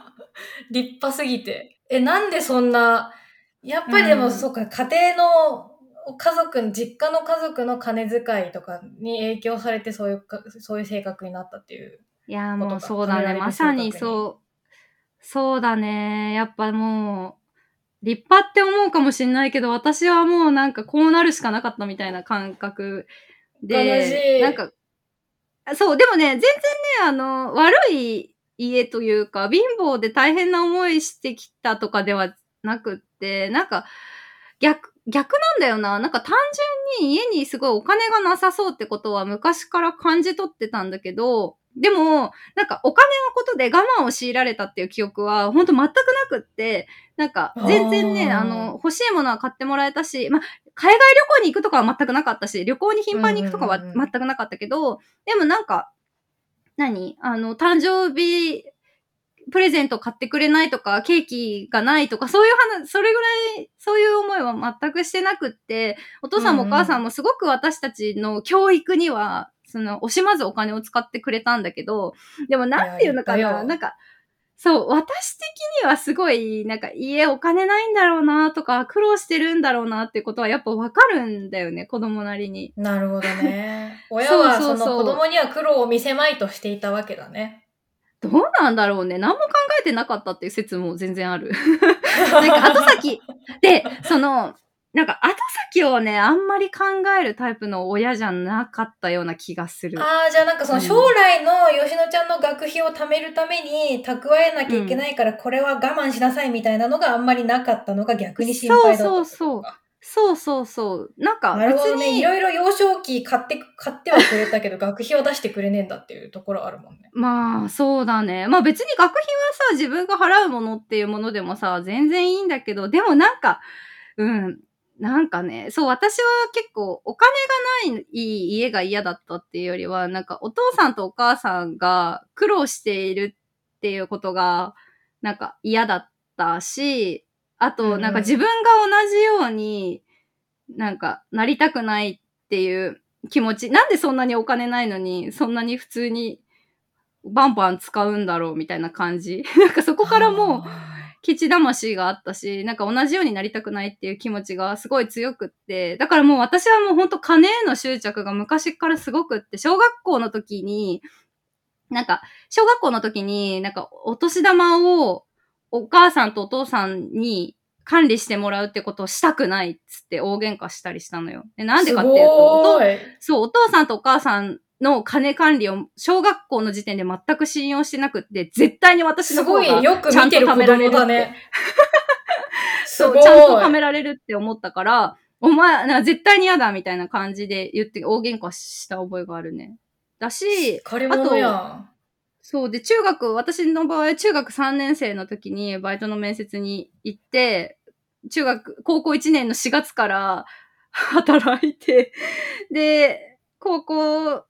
[SPEAKER 1] 立派すぎて。え、なんでそんな、やっぱりでも、
[SPEAKER 2] うん
[SPEAKER 1] そうか、家庭の家族、実家の家族の金遣いとかに影響されて、そういうか、そういう性格になったっていう。
[SPEAKER 2] いや、もう
[SPEAKER 1] ことか
[SPEAKER 2] そうだね。まさにそう。そうだね。やっぱもう、立派って思うかもしんないけど、私はもうなんかこうなるしかなかったみたいな感覚で。なんか、そう、でもね、全然ね、あの、悪い家というか、貧乏で大変な思いしてきたとかではなくって、なんか、逆、逆なんだよな。なんか単純に家にすごいお金がなさそうってことは昔から感じ取ってたんだけど、でも、なんかお金のことで我慢を強いられたっていう記憶は本当全くなくって、なんか全然ね、
[SPEAKER 1] あ
[SPEAKER 2] の、欲しいものは買ってもらえたし、まあ、海外旅行に行くとかは全くなかったし、旅行に頻繁に行くとかは
[SPEAKER 1] うんうんうんうん。
[SPEAKER 2] 全くなかったけど、でもなんか、何？あの、誕生日プレゼント買ってくれないとか、ケーキがないとか、そういう話、それぐらい、そういう思いは全くしてなくって、お父さんもお母さんもすごく私たちの教育には、その、惜しまずお金を使ってくれたんだけど、でもなんていうのかな、なんか、そう、私的にはすごい、なんか、家お金ないんだろうなとか、苦労してるんだろうなってことはやっぱわかるんだよね、子供なりに。
[SPEAKER 1] なるほどね。親は
[SPEAKER 2] そ
[SPEAKER 1] の子供には苦労を見せまいとしていたわけだね。
[SPEAKER 2] どうなんだろうね。何も考えてなかったっていう説も全然ある。なんか後先、で、その、なんか後先をね、あんまり考えるタイプの親じゃなかったような気がする。
[SPEAKER 1] ああ、じゃあなんかその
[SPEAKER 2] うん
[SPEAKER 1] 将来の吉野ちゃんの学費を貯めるために蓄えなきゃいけないから、これは我慢しなさいみたいなのがあんまりなかったのが逆に心配だったってことか。
[SPEAKER 2] そうそうそうそうそう。なんか別
[SPEAKER 1] なるほどね。
[SPEAKER 2] に、
[SPEAKER 1] いろいろ幼少期買って、買ってはくれたけど、学費は出してくれねえんだっていうところあるもんね。
[SPEAKER 2] まあそうだね。まあ別に学費はさ、自分が払うものっていうものでもさ、全然いいんだけど、でもなんか、うん、なんかね、そう、私は結構お金がない家が嫌だったっていうよりは、なんかお父さんとお母さんが苦労しているっていうことが、なんか嫌だったし、あと、なんか自分が同じように、なんかなりたくないっていう気持ち、なんでそんなにお金ないのに、そんなに普通にバンバン使うんだろうみたいな感じ。なんかそこからもう、ケチ魂があったし、なんか同じようになりたくないっていう気持ちがすごい強くって、だからもう私はもうほんと金への執着が昔からすごくって、小学校の時に、なんか、小学校の時に、なんかお年玉をお母さんとお父さんに管理してもらうってことをしたくないっつって大喧嘩したりしたのよ。でなんでかっていうと、そう、お父さんとお母さんの金管理を小学校の時点で全く信用してなくって、絶対に私
[SPEAKER 1] す
[SPEAKER 2] の方が
[SPEAKER 1] ごいよく見てる子供だね。す
[SPEAKER 2] そう。ちゃんと貯められるって思ったから、お前、な絶対に嫌だみたいな感じで言って大喧嘩した覚えがあるね。だし、
[SPEAKER 1] 借り物やん。
[SPEAKER 2] そうで、中学、私の場合、中学3年生の時にバイトの面接に行って、中学、高校1年の4月から 働いて、で、高校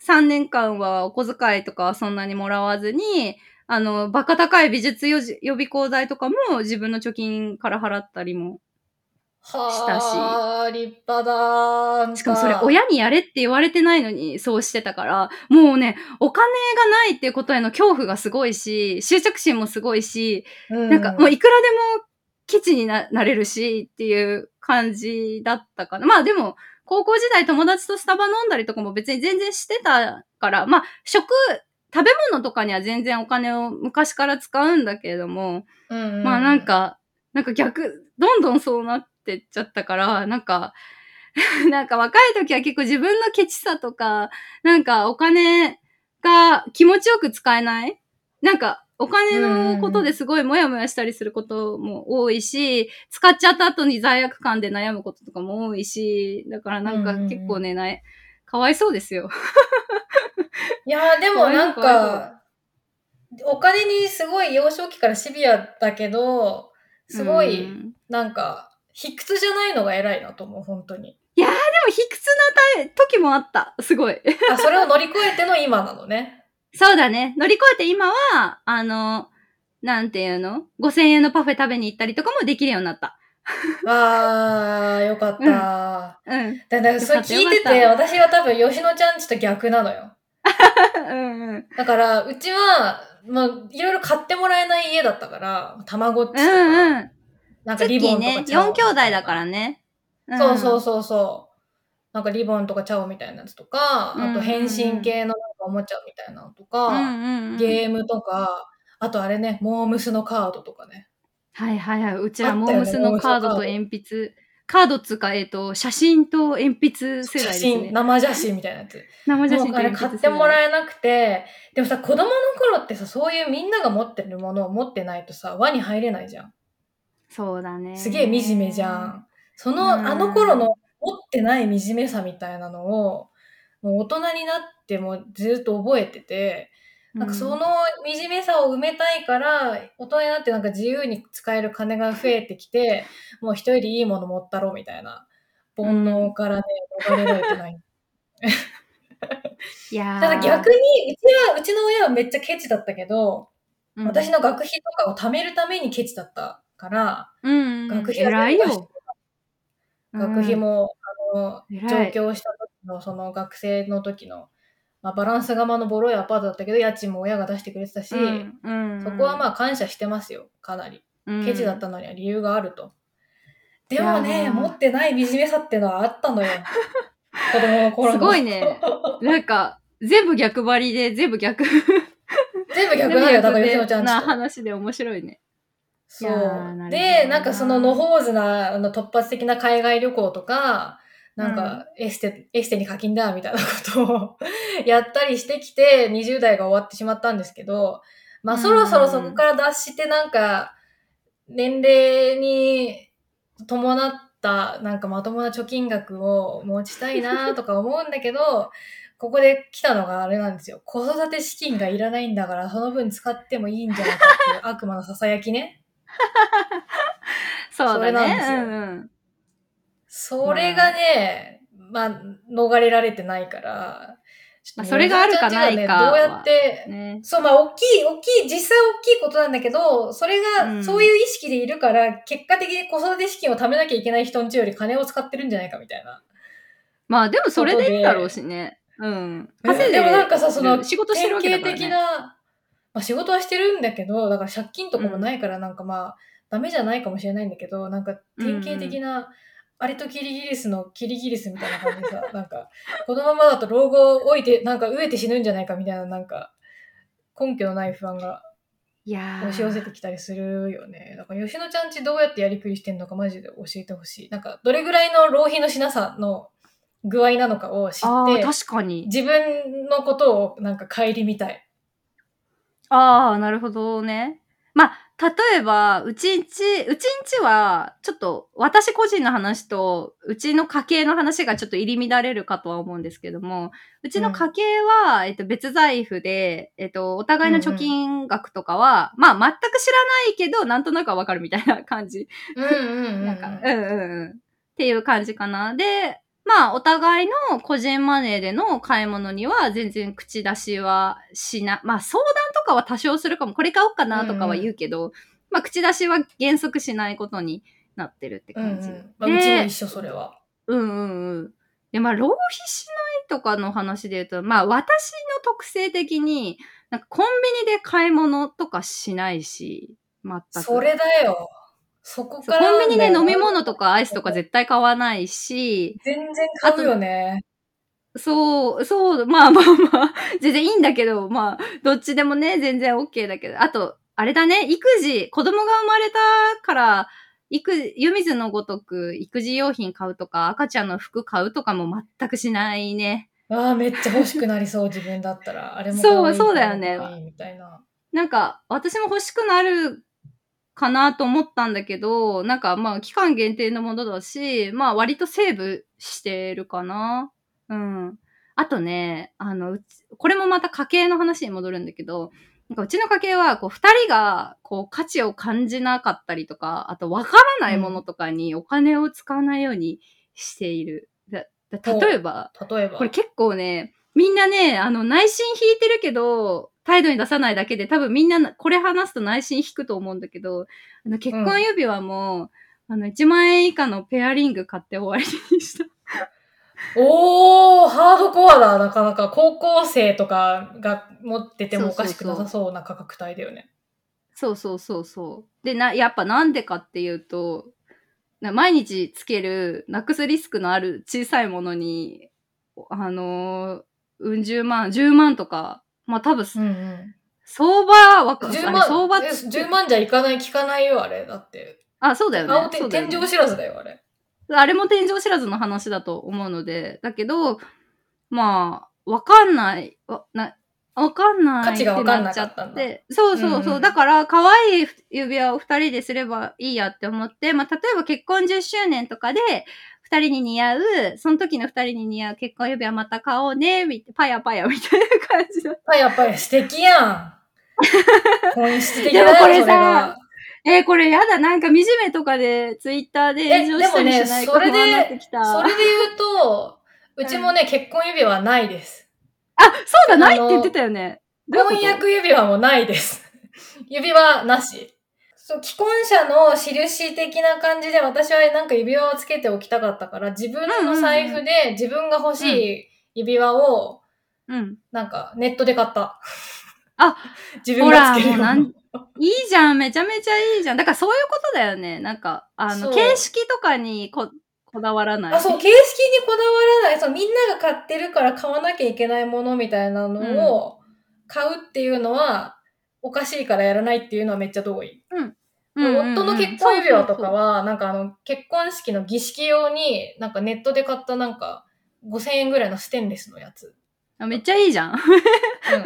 [SPEAKER 2] 3年間はお小遣いとかはそんなにもらわずに、あの、バカ高い美術予備予備校代とかも自分の貯金から払ったりも。
[SPEAKER 1] はあ、立派だ。
[SPEAKER 2] しかもそれ親にやれって言われてないのにそうしてたから、もうね、お金がないっていうことへの恐怖がすごいし、執着心もすごいし、
[SPEAKER 1] う
[SPEAKER 2] なんかもういくらでも基地にななれるしっていう感じだったかな。まあでも、高校時代友達とスタバ飲んだりとかも別に全然してたから、まあ食、食べ物とかには全然お金を昔から使うんだけれども、
[SPEAKER 1] うんうん
[SPEAKER 2] まあなん、か、なんか逆、どんどんそうなってっちゃったから、なんか、なんか若い時は結構自分のケチさとか、なんかお金が気持ちよく使えない？なんかお金のことですごいモヤモヤしたりすることも多いし、使っちゃった後に罪悪感で悩むこととかも多いし、だからなんか結構ね、なかわいそうですよ。
[SPEAKER 1] いやーでもなんか、お金にすごい幼少期からシビアだけど、すご
[SPEAKER 2] う
[SPEAKER 1] い、
[SPEAKER 2] ん。
[SPEAKER 1] なんか、卑屈じゃないのが偉いなと思う、本当に。
[SPEAKER 2] でも卑屈な時もあった。すごい。
[SPEAKER 1] あ、それを乗り越えての今なのね。
[SPEAKER 2] そうだね。乗り越えて今は、あの、なんていうの ?5000 円のパフェ食べに行ったりとかもできるようになった。
[SPEAKER 1] あー、よかった。
[SPEAKER 2] うん。
[SPEAKER 1] だからそれ聞いてて、私は多分吉野ちゃんちと逆なのよ。
[SPEAKER 2] うんうん。
[SPEAKER 1] だから、うちは、まあ、いろいろ買ってもらえない家だったから、たまごっちと
[SPEAKER 2] う
[SPEAKER 1] か、
[SPEAKER 2] んうん。
[SPEAKER 1] なんかリボンと
[SPEAKER 2] キーね、4
[SPEAKER 1] かチャオ
[SPEAKER 2] 兄弟だからね。
[SPEAKER 1] そうそう
[SPEAKER 2] う
[SPEAKER 1] そうそう。なんかリボンとかチャオみたいなやつとか、
[SPEAKER 2] うんうんうん
[SPEAKER 1] あと変身系のなんかおもちゃみたいなのとか、
[SPEAKER 2] ん。うんうんうん。
[SPEAKER 1] ゲームとか、あとあれね、モームスのカードとかね。
[SPEAKER 2] はいはいはい。うちら
[SPEAKER 1] あったよね
[SPEAKER 2] モームスのカードと鉛筆。カードっつうか、えっ、と、写真と鉛筆世代
[SPEAKER 1] 写
[SPEAKER 2] です
[SPEAKER 1] 真、
[SPEAKER 2] ね。
[SPEAKER 1] 生写真みたいなやつ。
[SPEAKER 2] 生写真と
[SPEAKER 1] もうあれ
[SPEAKER 2] 鉛筆
[SPEAKER 1] 買っても
[SPEAKER 2] え
[SPEAKER 1] らえなくて、でもさ、子供の頃ってさ、そういうみんなが持ってるものを持ってないとさ、輪に入れないじゃん。
[SPEAKER 2] そうだね。
[SPEAKER 1] すげえ惨めじゃん。その、
[SPEAKER 2] うん
[SPEAKER 1] あの頃の持ってない惨めさみたいなのを、もう大人になってもずっと覚えてて、なんかその惨めさを埋めたいから、大人になってなんか自由に使える金が増えてきて、もう一人でいいもの持ったろうみたいな、煩悩からね、逃れられてない。
[SPEAKER 2] いやー
[SPEAKER 1] ただ逆に、うちは、うちの親はめっちゃケチだったけど、
[SPEAKER 2] うん
[SPEAKER 1] 私の学費とかを貯めるためにケチだったから、
[SPEAKER 2] うんうん、
[SPEAKER 1] 学費は
[SPEAKER 2] 偉い
[SPEAKER 1] 全部出して
[SPEAKER 2] よ。
[SPEAKER 1] 学費も、あの、上京した時の、その学生の時の、まあ、バランス釜のボロいアパートだったけど、家賃も親が出してくれてたし、そこはまあ感謝してますよ、かなり。
[SPEAKER 2] うん
[SPEAKER 1] ケチだったのには理由があると。でも
[SPEAKER 2] い
[SPEAKER 1] ね、持ってない惨めさってのはあったのよ。子供の頃の。
[SPEAKER 2] すごいね。なんか、全部逆張りで、全部逆。
[SPEAKER 1] 全部逆なんだよ、だから吉野ちゃんち
[SPEAKER 2] な
[SPEAKER 1] と。
[SPEAKER 2] 話で面白いね。
[SPEAKER 1] そうで、なんかその野放図なあの突発的な海外旅行とか、なんかエステ、エステに課金だみたいなことをやったりしてきて、20代が終わってしまったんですけど、まあ
[SPEAKER 2] うん
[SPEAKER 1] そろそろそこから脱してなんか、年齢に伴ったなんかまともな貯金額を持ちたいなとか思うんだけど、ここで来たのがあれなんですよ。子育て資金がいらないんだから、その分使ってもいいんじゃないかっていう悪魔の囁きね。
[SPEAKER 2] そうだ
[SPEAKER 1] それなんですよ
[SPEAKER 2] ね。うんうん。
[SPEAKER 1] それがね、まあ、逃れられてないから、
[SPEAKER 2] まあそれがあるかないかは
[SPEAKER 1] どうやって、
[SPEAKER 2] ね。
[SPEAKER 1] そう、まあ、大きい、大きい、実際大きいことなんだけど、それが、
[SPEAKER 2] うん
[SPEAKER 1] そういう意識でいるから、結果的に子育て資金を貯めなきゃいけない人んちより金を使ってるんじゃないかみたいな。
[SPEAKER 2] まあでもそれでいいだろうしね。うん。稼い
[SPEAKER 1] でもなんかさ、その、
[SPEAKER 2] 仕事してるわけだから、ね。
[SPEAKER 1] 典型的な、まあ仕事はしてるんだけど、だから借金とかもないからなんかまあ、ダメじゃないかもしれないんだけど、なんか典型的な、あれとキリギリスのキリギリスみたいな感じでさ、なんか、このままだと老後置いて、なんか飢えて死ぬんじゃないかみたいな、なんか、根拠のない不安が押し寄せてきたりするよね。だから吉野ちゃんちどうやってやりくりしてんのかマジで教えてほしい。なんか、どれぐらいの浪費のしなさの具合なのかを知って、
[SPEAKER 2] 確かに。
[SPEAKER 1] 自分のことをなんか顧みたい。
[SPEAKER 2] ああ、なるほどね。まあ、例えば、うちんち、うちんちは、ちょっと、私個人の話と、うちの家計の話がちょっと入り乱れるかとは思うんですけども、うちの家計は、えっと、別財布で、えっと、お互いの貯金額とかは、まあ、全く知らないけど、なんとなくはわかるみたいな感じ。
[SPEAKER 1] うんうんうん。
[SPEAKER 2] なんか、うんうんうん。っていう感じかな。で、まあ、お互いの個人マネーでの買い物には全然口出しはしな、まあ、相談とかは多少するかも、これ買おうかなとかは言うけど、まあ口出しは原則しないことになってるって
[SPEAKER 1] うんう
[SPEAKER 2] 感じ。
[SPEAKER 1] ん。まあ、うちも一緒、それは。
[SPEAKER 2] うんうんうん。で、まあ、浪費しないとかの話で言うと、まあ、私の特性的に、なんかコンビニで買い物とかしないし、全く。
[SPEAKER 1] それだよ。そこから
[SPEAKER 2] コンビニで飲み
[SPEAKER 1] も
[SPEAKER 2] 物とかアイスとか絶対買わないし、
[SPEAKER 1] 全然買うよね。
[SPEAKER 2] そう、そう、まあまあまあ、全然いいんだけど、まあ、どっちでもね、全然 OK だけど、あと、あれだね、育児、子供が生まれたから、育児、湯水のごとく育児用品買うとか、赤ちゃんの服買うとかも全くしないね。
[SPEAKER 1] ああ、めっちゃ欲しくなりそう、自分だったら。あれも
[SPEAKER 2] そうそうだよね
[SPEAKER 1] みたいな。
[SPEAKER 2] なんか、私も欲しくなるかなと思ったんだけど、なんかまあ、期間限定のものだし、まあ、割とセーブしてるかな。うん。あとね、あの、うちこれもまた家計の話に戻るんだけど、なんかうちの家計は、こう、二人が、こう、価値を感じなかったりとか、あと、わからないものとかにお金を使わないようにしている。だだ例えば、
[SPEAKER 1] 例えば。
[SPEAKER 2] これ結構ね、みんなね、あの、内心引いてるけど、態度に出さないだけで、多分みんな、これ話すと内心引くと思うんだけど、あの、結婚指輪も、あの、1万円以下のペアリング買って終わりにした。
[SPEAKER 1] おー、ハードコアだ、なかなか。高校生とかが持っててもおかしくなさそうな価格帯だよね。
[SPEAKER 2] そうそうそうそう。で、な、やっぱなんでかっていうと、な毎日つける、なくすリスクのある小さいものに、あのーうん十万、10万とか、まあ多分、
[SPEAKER 1] うんうん。
[SPEAKER 2] 相場は、
[SPEAKER 1] 10
[SPEAKER 2] あれ
[SPEAKER 1] 万、
[SPEAKER 2] 相場
[SPEAKER 1] え10万じゃいかない、聞かないよ、あれ。だって。
[SPEAKER 2] あ、そうだよね。
[SPEAKER 1] 青天
[SPEAKER 2] そうだよね
[SPEAKER 1] 天井知らずだよ、あれ。
[SPEAKER 2] あれも天井知らずの話だと思うので、だけど、まあ、わかんない、わなわかんない
[SPEAKER 1] 価値がわかんな
[SPEAKER 2] ってっちゃ
[SPEAKER 1] かっ
[SPEAKER 2] て。そうそうそう。
[SPEAKER 1] うんうん
[SPEAKER 2] だから、可愛い指輪を二人ですればいいやって思って、まあ、例えば結婚10周年とかで、二人に似合う、その時の二人に似合う結婚指輪また買おうね、みパヤパヤみたいな感じだ
[SPEAKER 1] あやっぱり素敵やん。本質的
[SPEAKER 2] でも
[SPEAKER 1] だよ、
[SPEAKER 2] これさ。えーこれやだ、なんか惨めとかで、ツイッターで炎上したりしないか不
[SPEAKER 1] えでもね
[SPEAKER 2] 安になってきた。
[SPEAKER 1] それで言うと、うちもね、結婚指輪はないです。
[SPEAKER 2] あ、そうだ、ないって言ってたよね。
[SPEAKER 1] 婚約指輪もないです。指輪なし。そう、既婚者の印的な感じで私はなんか指輪をつけておきたかったから、自分の財布で自分が欲しい指輪を、
[SPEAKER 2] うん。
[SPEAKER 1] なんかネットで買った。
[SPEAKER 2] あ、
[SPEAKER 1] 自分がつける
[SPEAKER 2] ほらもうなん
[SPEAKER 1] よ
[SPEAKER 2] いいじゃん、めちゃめちゃいいじゃん。だからそういうことだよね。なんか、あの、形式とかにここだわらない？
[SPEAKER 1] あ、そう、形式にこだわらない。そう、みんなが買ってるから買わなきゃいけないものみたいなのを買うっていうのは、おかしいからやらないっていうのはめっちゃ同意。
[SPEAKER 2] うんうんうん
[SPEAKER 1] 夫の結婚指輪とかは、なんかあの、結婚式の儀式用に、なんかネットで買ったなんか、5000円ぐらいのステンレスのやつ。
[SPEAKER 2] あめっちゃいいじゃん。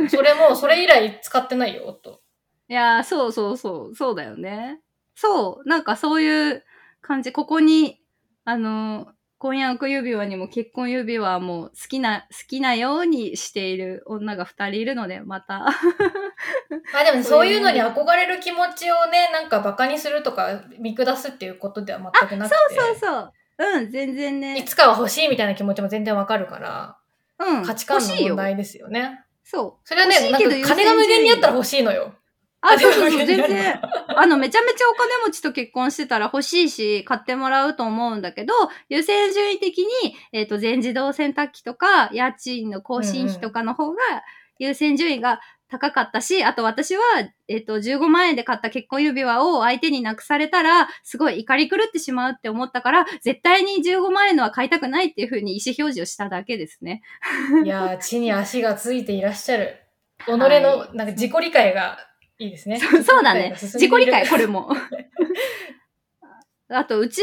[SPEAKER 1] うん、それも、それ以来使ってないよ、夫。
[SPEAKER 2] いやー、そうそうそう、そうだよね。そう、なんかそういう感じ。ここに、あの、婚約指輪にも結婚指輪も好きな、好きなようにしている女が二人いるので、また。
[SPEAKER 1] まあでもね
[SPEAKER 2] そいう
[SPEAKER 1] そうういうのに憧れる気持ちをね、なんかバカにするとか見下すっていうことでは全くなくて。
[SPEAKER 2] そうそう。うん、全然
[SPEAKER 1] い
[SPEAKER 2] ね。
[SPEAKER 1] つかは欲しいみたいな気持ちも全然わかるから、
[SPEAKER 2] うん。
[SPEAKER 1] 価値観の
[SPEAKER 2] 欲しいよ
[SPEAKER 1] 問題ですよね。
[SPEAKER 2] そう。
[SPEAKER 1] それはね、なんか金が無限にあったら欲しいのよ。
[SPEAKER 2] あ、そうそうそう、全然。あの、めちゃめちゃお金持ちと結婚してたら欲しいし、買ってもらうと思うんだけど、優先順位的に、えっ、と、全自動洗濯機とか、家賃の更新費とかの方が、優先順位が高かったし、あと私は、えっ、と、15万円で買った結婚指輪を相手になくされたら、すごい怒り狂ってしまうって思ったから、絶対に15万円のは買いたくないっていうふうに意思表示をしただけですね。
[SPEAKER 1] いやー、地に足がついていらっしゃる。己の、
[SPEAKER 2] はい
[SPEAKER 1] なんか自己理解がいいですね。
[SPEAKER 2] そうだね。自己理解、これ
[SPEAKER 1] も。
[SPEAKER 2] も。あと、うち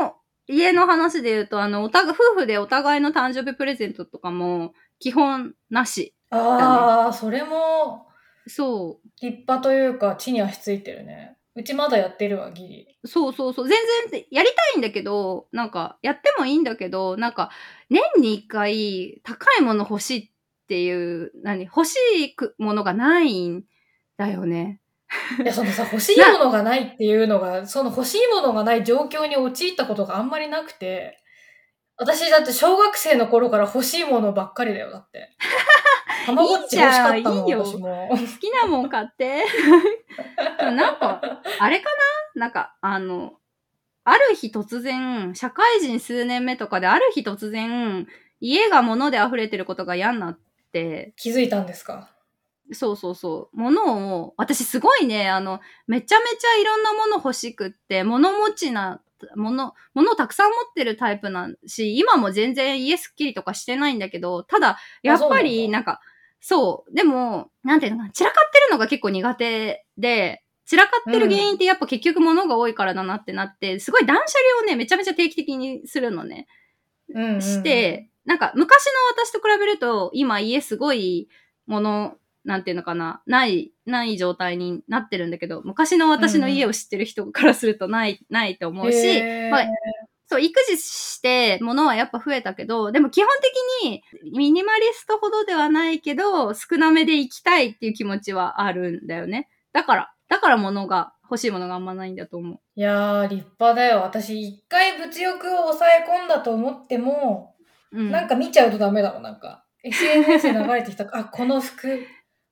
[SPEAKER 2] の家の話で言うと、あの、お互い、夫婦でお互いの誕生日プレゼントとかも、基本なし。
[SPEAKER 1] ああ、それも
[SPEAKER 2] そ
[SPEAKER 1] 立派というか、地に足ついてるね。うちまだやってるわ、ギリ。
[SPEAKER 2] う。そうそうそう。全然、やりたいんだけど、なんか、やってもいいんだけど、なんか、年に一回、高いもの欲しいっていう、何、欲しいくものがないんだよね。
[SPEAKER 1] いや、そのさ、欲しいものがないっていうのが、その欲しいものがない状況に陥ったことがあんまりなくて、私だって小学生の頃から欲しいものばっかりだよ、だって。たまごっち欲しかったもん、
[SPEAKER 2] いいよ
[SPEAKER 1] 私も。
[SPEAKER 2] 好きなもん買って。でもなんか、あれかな？なんか、あの、ある日突然、社会人数年目とかである日突然、家が物で溢れてることが嫌になって、
[SPEAKER 1] 気づいたんですか？
[SPEAKER 2] そうそうそう。物を、私すごいね、あの、めちゃめちゃいろんなもの欲しくって、物持ちな、物、物をたくさん持ってるタイプなんし、今も全然家すっきりとかしてないんだけど、ただ、やっぱり、
[SPEAKER 1] なん
[SPEAKER 2] か、そう、でも、なんていうのかな、散らかってるのが結構苦手で、散らかってる原因ってやっぱ結局物が多いからだなってなって、すごい断捨離をね、めちゃめちゃ定期的にするのね。
[SPEAKER 1] うんうんうん
[SPEAKER 2] して、なんか昔の私と比べると、今家すごいもの、なんていうのかな、ない、ない状態になってるんだけど、昔の私の家を知ってる人からするとない、ないと思うし、まあそう、育児して物はやっぱ増えたけど、でも基本的にミニマリストほどではないけど、少なめで行きたいっていう気持ちはあるんだよね。だから、だから物が、欲しいものがあんまないんだと思う。
[SPEAKER 1] いやー、立派だよ。私、一回物欲を抑え込んだと思っても、
[SPEAKER 2] うん。
[SPEAKER 1] なんか見ちゃうとダメだもん、なんか。SNS で流れてきた、あ、この服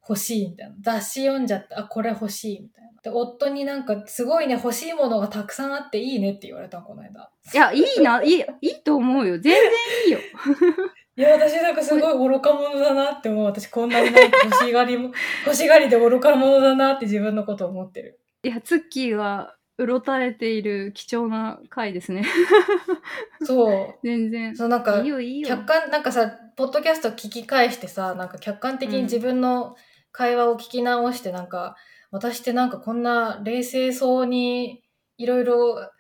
[SPEAKER 1] 欲しい、みたいな。雑誌読んじゃって、あ、これ欲しい、みたいな。で、夫になんか、すごいね、欲しいものがたくさんあっていいねって言われたの、この間。
[SPEAKER 2] いや、いいな、いい、いいと思うよ。全然いいよ。
[SPEAKER 1] いや、私なんかすごい愚か者だなって思う。私こんなにな欲しがりも、欲しがりで愚か者だなって自分のこと思ってる。
[SPEAKER 2] いや、ツッキーは、うろたれている貴重な回ですね。
[SPEAKER 1] そう。
[SPEAKER 2] 全然。
[SPEAKER 1] そう、なんか
[SPEAKER 2] いい、よ、いいよ。
[SPEAKER 1] 客観、なんかさ、ポッドキャスト聞き返してさ、なんか客観的に自分の会話を聞き直して、なんか、私ってなんかこんな冷静そうにいろいろ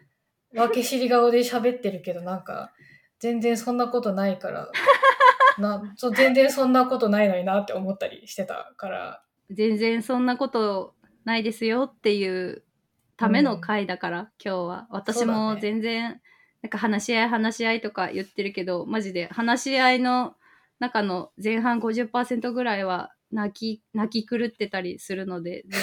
[SPEAKER 1] 分け知り顔で喋ってるけど、なんか全然そんなことないから、なそう全然そんなことないのになって思ったりしてたから、
[SPEAKER 2] 全然そんなことないですよっていうための回だから、今日は。私も
[SPEAKER 1] ね
[SPEAKER 2] 全然、なんか話し合い話し合いとか言ってるけど、マジで話し合いの中の前半50%ぐらいは泣き、泣き狂ってたりするので、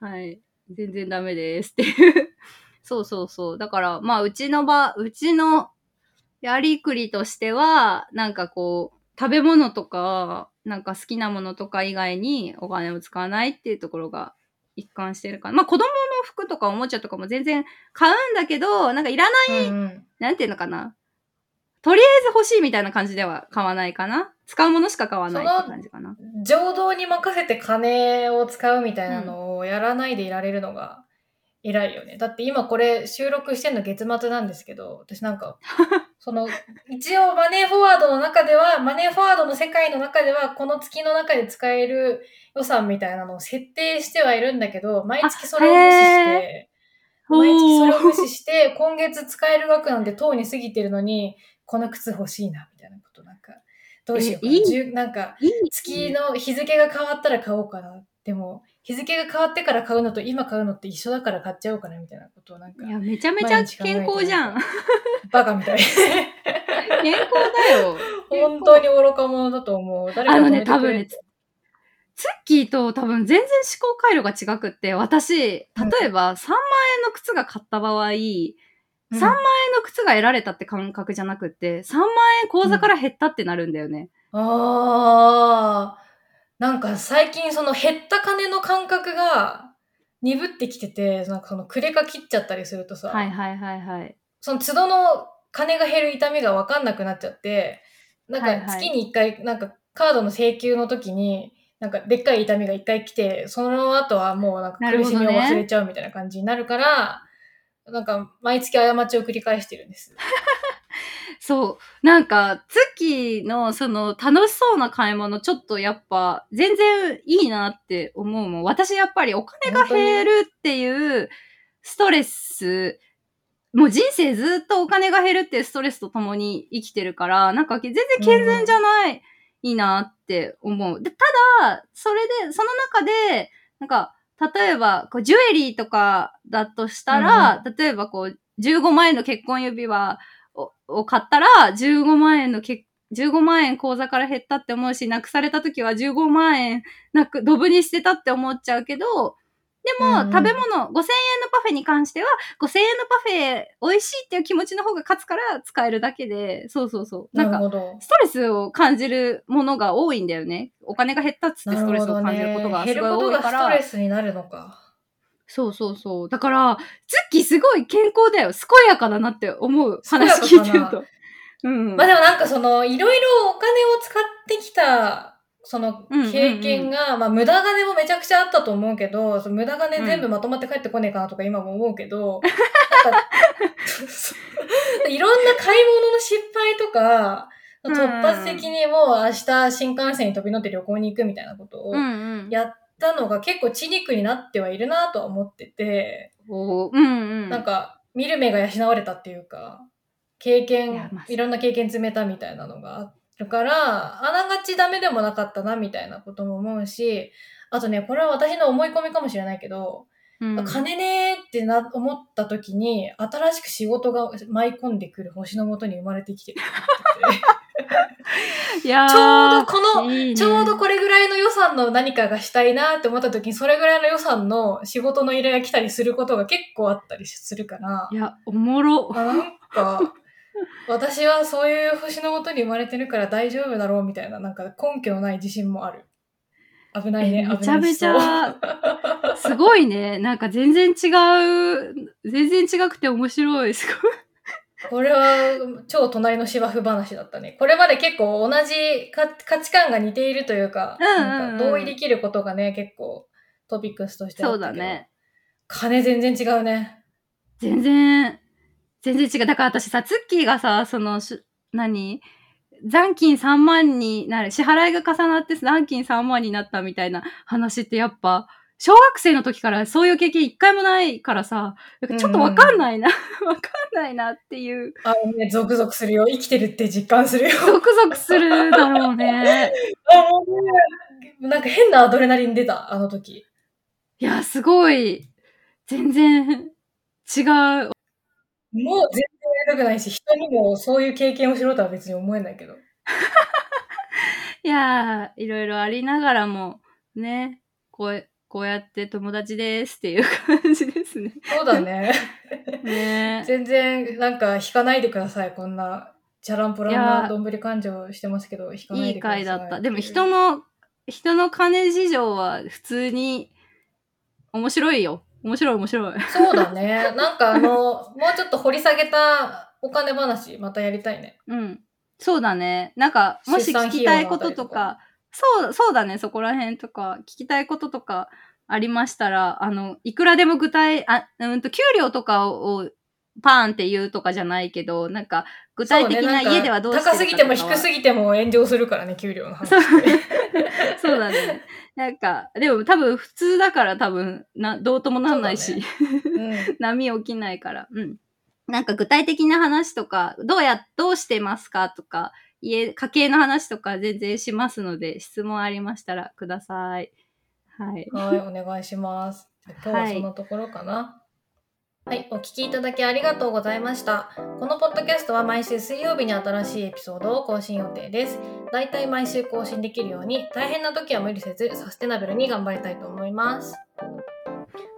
[SPEAKER 2] はい。全然ダメですっていう。そうそうそう。だから、まあ、うちの場、うちのやりくりとしては、なんかこう、食べ物とか、なんか好きなものとか以外にお金を使わないっていうところが一貫してるかな。まあ、子供の服とかおもちゃとかも全然買うんだけど、なんかいらない、
[SPEAKER 1] うんうん
[SPEAKER 2] なんていうのかな。とりあえず欲しいみたいな感じでは買わないかな。使うものしか買わないって感じかな。
[SPEAKER 1] 情動に任せて金を使うみたいなのをやらないでいられるのが偉いよね。だって今これ収録してんの月末なんですけど、私なんか、その、一応マネーフォワードの中では、マネーフォワードの世界の中では、この月の中で使える予算みたいなのを設定してはいるんだけど、毎月それを無視して、毎月それを無視して、今月使える額なんてとうに過ぎてるのに、この靴欲しいな、みたいなことなんか、どうしようかな。なんか、月の日付が変わったら買おうかな。でも、日付が変わってから買うのと今買うのって一緒だから買っちゃおうかなみたいなことをなんか
[SPEAKER 2] い、や、めちゃめちゃ健康じゃん。
[SPEAKER 1] バカみたい。
[SPEAKER 2] 健康だよ。
[SPEAKER 1] 本当に愚か者だと思う。誰か
[SPEAKER 2] あのね、多分ね、ツツッキーと多分全然思考回路が違くって、私、例えば3万円の靴が買った場合、3万円の靴が得られたって感覚じゃなくって、3万円口座から減ったってなるんだよね。
[SPEAKER 1] ああ、なんか最近その減った金の感覚が鈍ってきてて、なんかそのクレカ切っちゃったりするとさ、
[SPEAKER 2] はいはいはいはい。
[SPEAKER 1] その都度の金が減る痛みが分かんなくなっちゃって、なんか月に一回、なんかカードの請求の時に、なんかでっかい痛みが一回来て、その後はもうなんか苦しみを忘れちゃうみたいな感じになるから、なんか毎月過ちを繰り返してるんです。
[SPEAKER 2] そう。なんか、ツッキーのその楽しそうな買い物、ちょっとやっぱ全然いいなって思うもん。私やっぱりお金が減るっていうストレス、もう人生ずっとお金が減るっていうストレスと共に生きてるから、なんか全然健全じゃない、いいなって思う。で、ただ、それで、その中で、なんか、例えば、こう、ジュエリーとかだとしたら、例えばこう、15万円の結婚指輪をを買ったら、15万円のけ15万円口座から減ったって思うし、なくされた時は15万円なく、ドブに捨てたって思っちゃうけど、でも、食べ物、5000円のパフェに関しては、5000円のパフェ美味しいっていう気持ちの方が勝つから使えるだけで、そうそうそう。な
[SPEAKER 1] んるほど。
[SPEAKER 2] ストレスを感じるものが多いんだよね。お金が減ったっつってストレスを感じることがすごい
[SPEAKER 1] 減ること
[SPEAKER 2] 多いから。
[SPEAKER 1] がストレスになるのか。
[SPEAKER 2] そうそうそう。だから、ツッキーすごい健康だよ。健やかだなって思う話聞いてると。うん。
[SPEAKER 1] まあでもなんかその、いろいろお金を使ってきた、その
[SPEAKER 2] うんうんうん。
[SPEAKER 1] 経験が、まあ無駄金もめちゃくちゃあったと思うけど、その無駄金全部まとまって帰ってこねえかなとか今も思うけど、なんかいろんな買い物の失敗とか、
[SPEAKER 2] うん
[SPEAKER 1] 突発的にもう明日新幹線に飛び乗って旅行に行くみたいなことを
[SPEAKER 2] うんうん。
[SPEAKER 1] やったのが結構血肉になってはいるなとは思ってて、
[SPEAKER 2] うんうん。
[SPEAKER 1] なんか、見る目が養われたっていうか、経験
[SPEAKER 2] まあ、
[SPEAKER 1] いろんな経験積めたみたいなのがあるから、あながちダメでもなかったなみたいなことも思うし、あとね、これは私の思い込みかもしれないけど、
[SPEAKER 2] うん、
[SPEAKER 1] 金ねーってな思った時に、新しく仕事が舞い込んでくる星のもとに生まれてきてるてて。
[SPEAKER 2] いやー
[SPEAKER 1] ちょうどこの、
[SPEAKER 2] いいね
[SPEAKER 1] ちょうどこれぐらいの予算の何かがしたいなって思った時に、それぐらいの予算の仕事の依頼が来たりすることが結構あったりするから
[SPEAKER 2] い、や、おもろ。
[SPEAKER 1] あなんか、私はそういう星のもとに生まれてるから大丈夫だろうみたいな、なんか根拠のない自信もある。危ないね、
[SPEAKER 2] えめちゃめちゃ、すごいね。なんか全然違う、全然違くて面白い。すごい。
[SPEAKER 1] これは超隣の芝生話だったね。これまで結構同じ価価値観が似ているというか、なんか同意できることがね、結構トピックスとして
[SPEAKER 2] そうだね。
[SPEAKER 1] 金全然違うね。
[SPEAKER 2] 全然、全然違う。だから私さ、ツッキーがさ、その、し何？残金3万になる、支払いが重なって残金3万になったみたいな話ってやっぱ、小学生の時からそういう経験一回もないからさ、ちょっとわかんないな、わかんないなっていう、
[SPEAKER 1] あのね、ゾクゾクするよ。生きてるって実感するよ。
[SPEAKER 2] ゾクゾクするだろうね。
[SPEAKER 1] あもうねなんか変なアドレナリン出た、あの時。
[SPEAKER 2] いや、すごい、全然違う。
[SPEAKER 1] もう全然やりたくないし、人にもそういう経験をしろとは別に思えないけど。
[SPEAKER 2] いやー、いろいろありながらも、ね、こう、こうやって友達ですっていう感じですね。
[SPEAKER 1] そうだね。
[SPEAKER 2] ね
[SPEAKER 1] 全然、なんか、引かないでください。こんな、チャランポランなどんぶり感情してますけど、引かない
[SPEAKER 2] いい
[SPEAKER 1] でください。
[SPEAKER 2] 回だった。でも人の、人の金事情は普通に面白いよ。面白い面白い。
[SPEAKER 1] そうだね。なんかあの、もうちょっと掘り下げたお金話、またやりたいね。
[SPEAKER 2] うん。そうだね。なんか、もし聞きたいこと
[SPEAKER 1] と
[SPEAKER 2] か、そう、そうだね。そこら辺とか、聞きたいこととかありましたら、あの、いくらでも具体、あ、うんと、給料とかをパーンって言うとかじゃないけど、なんか、具体的な家ではどうしてるか
[SPEAKER 1] 高すぎても低す
[SPEAKER 2] ぎ
[SPEAKER 1] ぎても炎上するからね、給料の話。
[SPEAKER 2] そうだね。なんか、でも多分普通だから多分、な、どうともなんないし、
[SPEAKER 1] そうん
[SPEAKER 2] 波起きないから。うん。なんか具体的な話とか、どうや、どうしてますかとか、家、家計の話とか全然しますので、質問ありましたらください。はい。
[SPEAKER 1] はい、お願いします。今日はそんなところかな。はい、はいお聞きいただきありがとうございました。このポッドキャストは毎週水曜日に新しいエピソードを更新予定です。だいたい毎週更新できるように、大変な時は無理せず、サステナブルに頑張りたいと思います。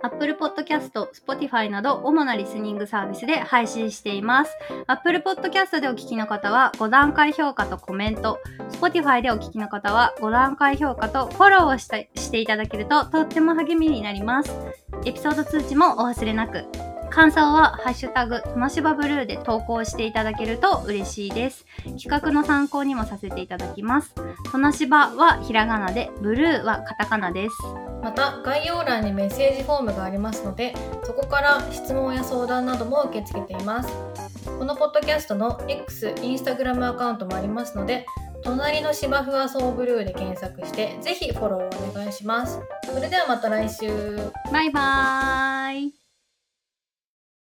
[SPEAKER 2] Apple Podcast、Spotify など主なリスニングサービスで配信しています。Apple Podcast でお聞きの方は5段階評価とコメント、Spotify でお聞きの方は5段階評価とフォローをししていただけるととっても励みになります。エピソード通知もお忘れなく。感想はハッシュタグ、となしばブルーで投稿していただけると嬉しいです。企画の参考にもさせていただきます。となしばはひらがなで、ブルーはカタカナです。
[SPEAKER 1] また、概要欄にメッセージフォームがありますので、そこから質問や相談なども受け付けています。このポッドキャストの X、インスタグラムアカウントもありますので、隣の芝生はそうブルーで検索して、ぜひフォローをお願いします。それではまた来週。
[SPEAKER 2] バイバーイ。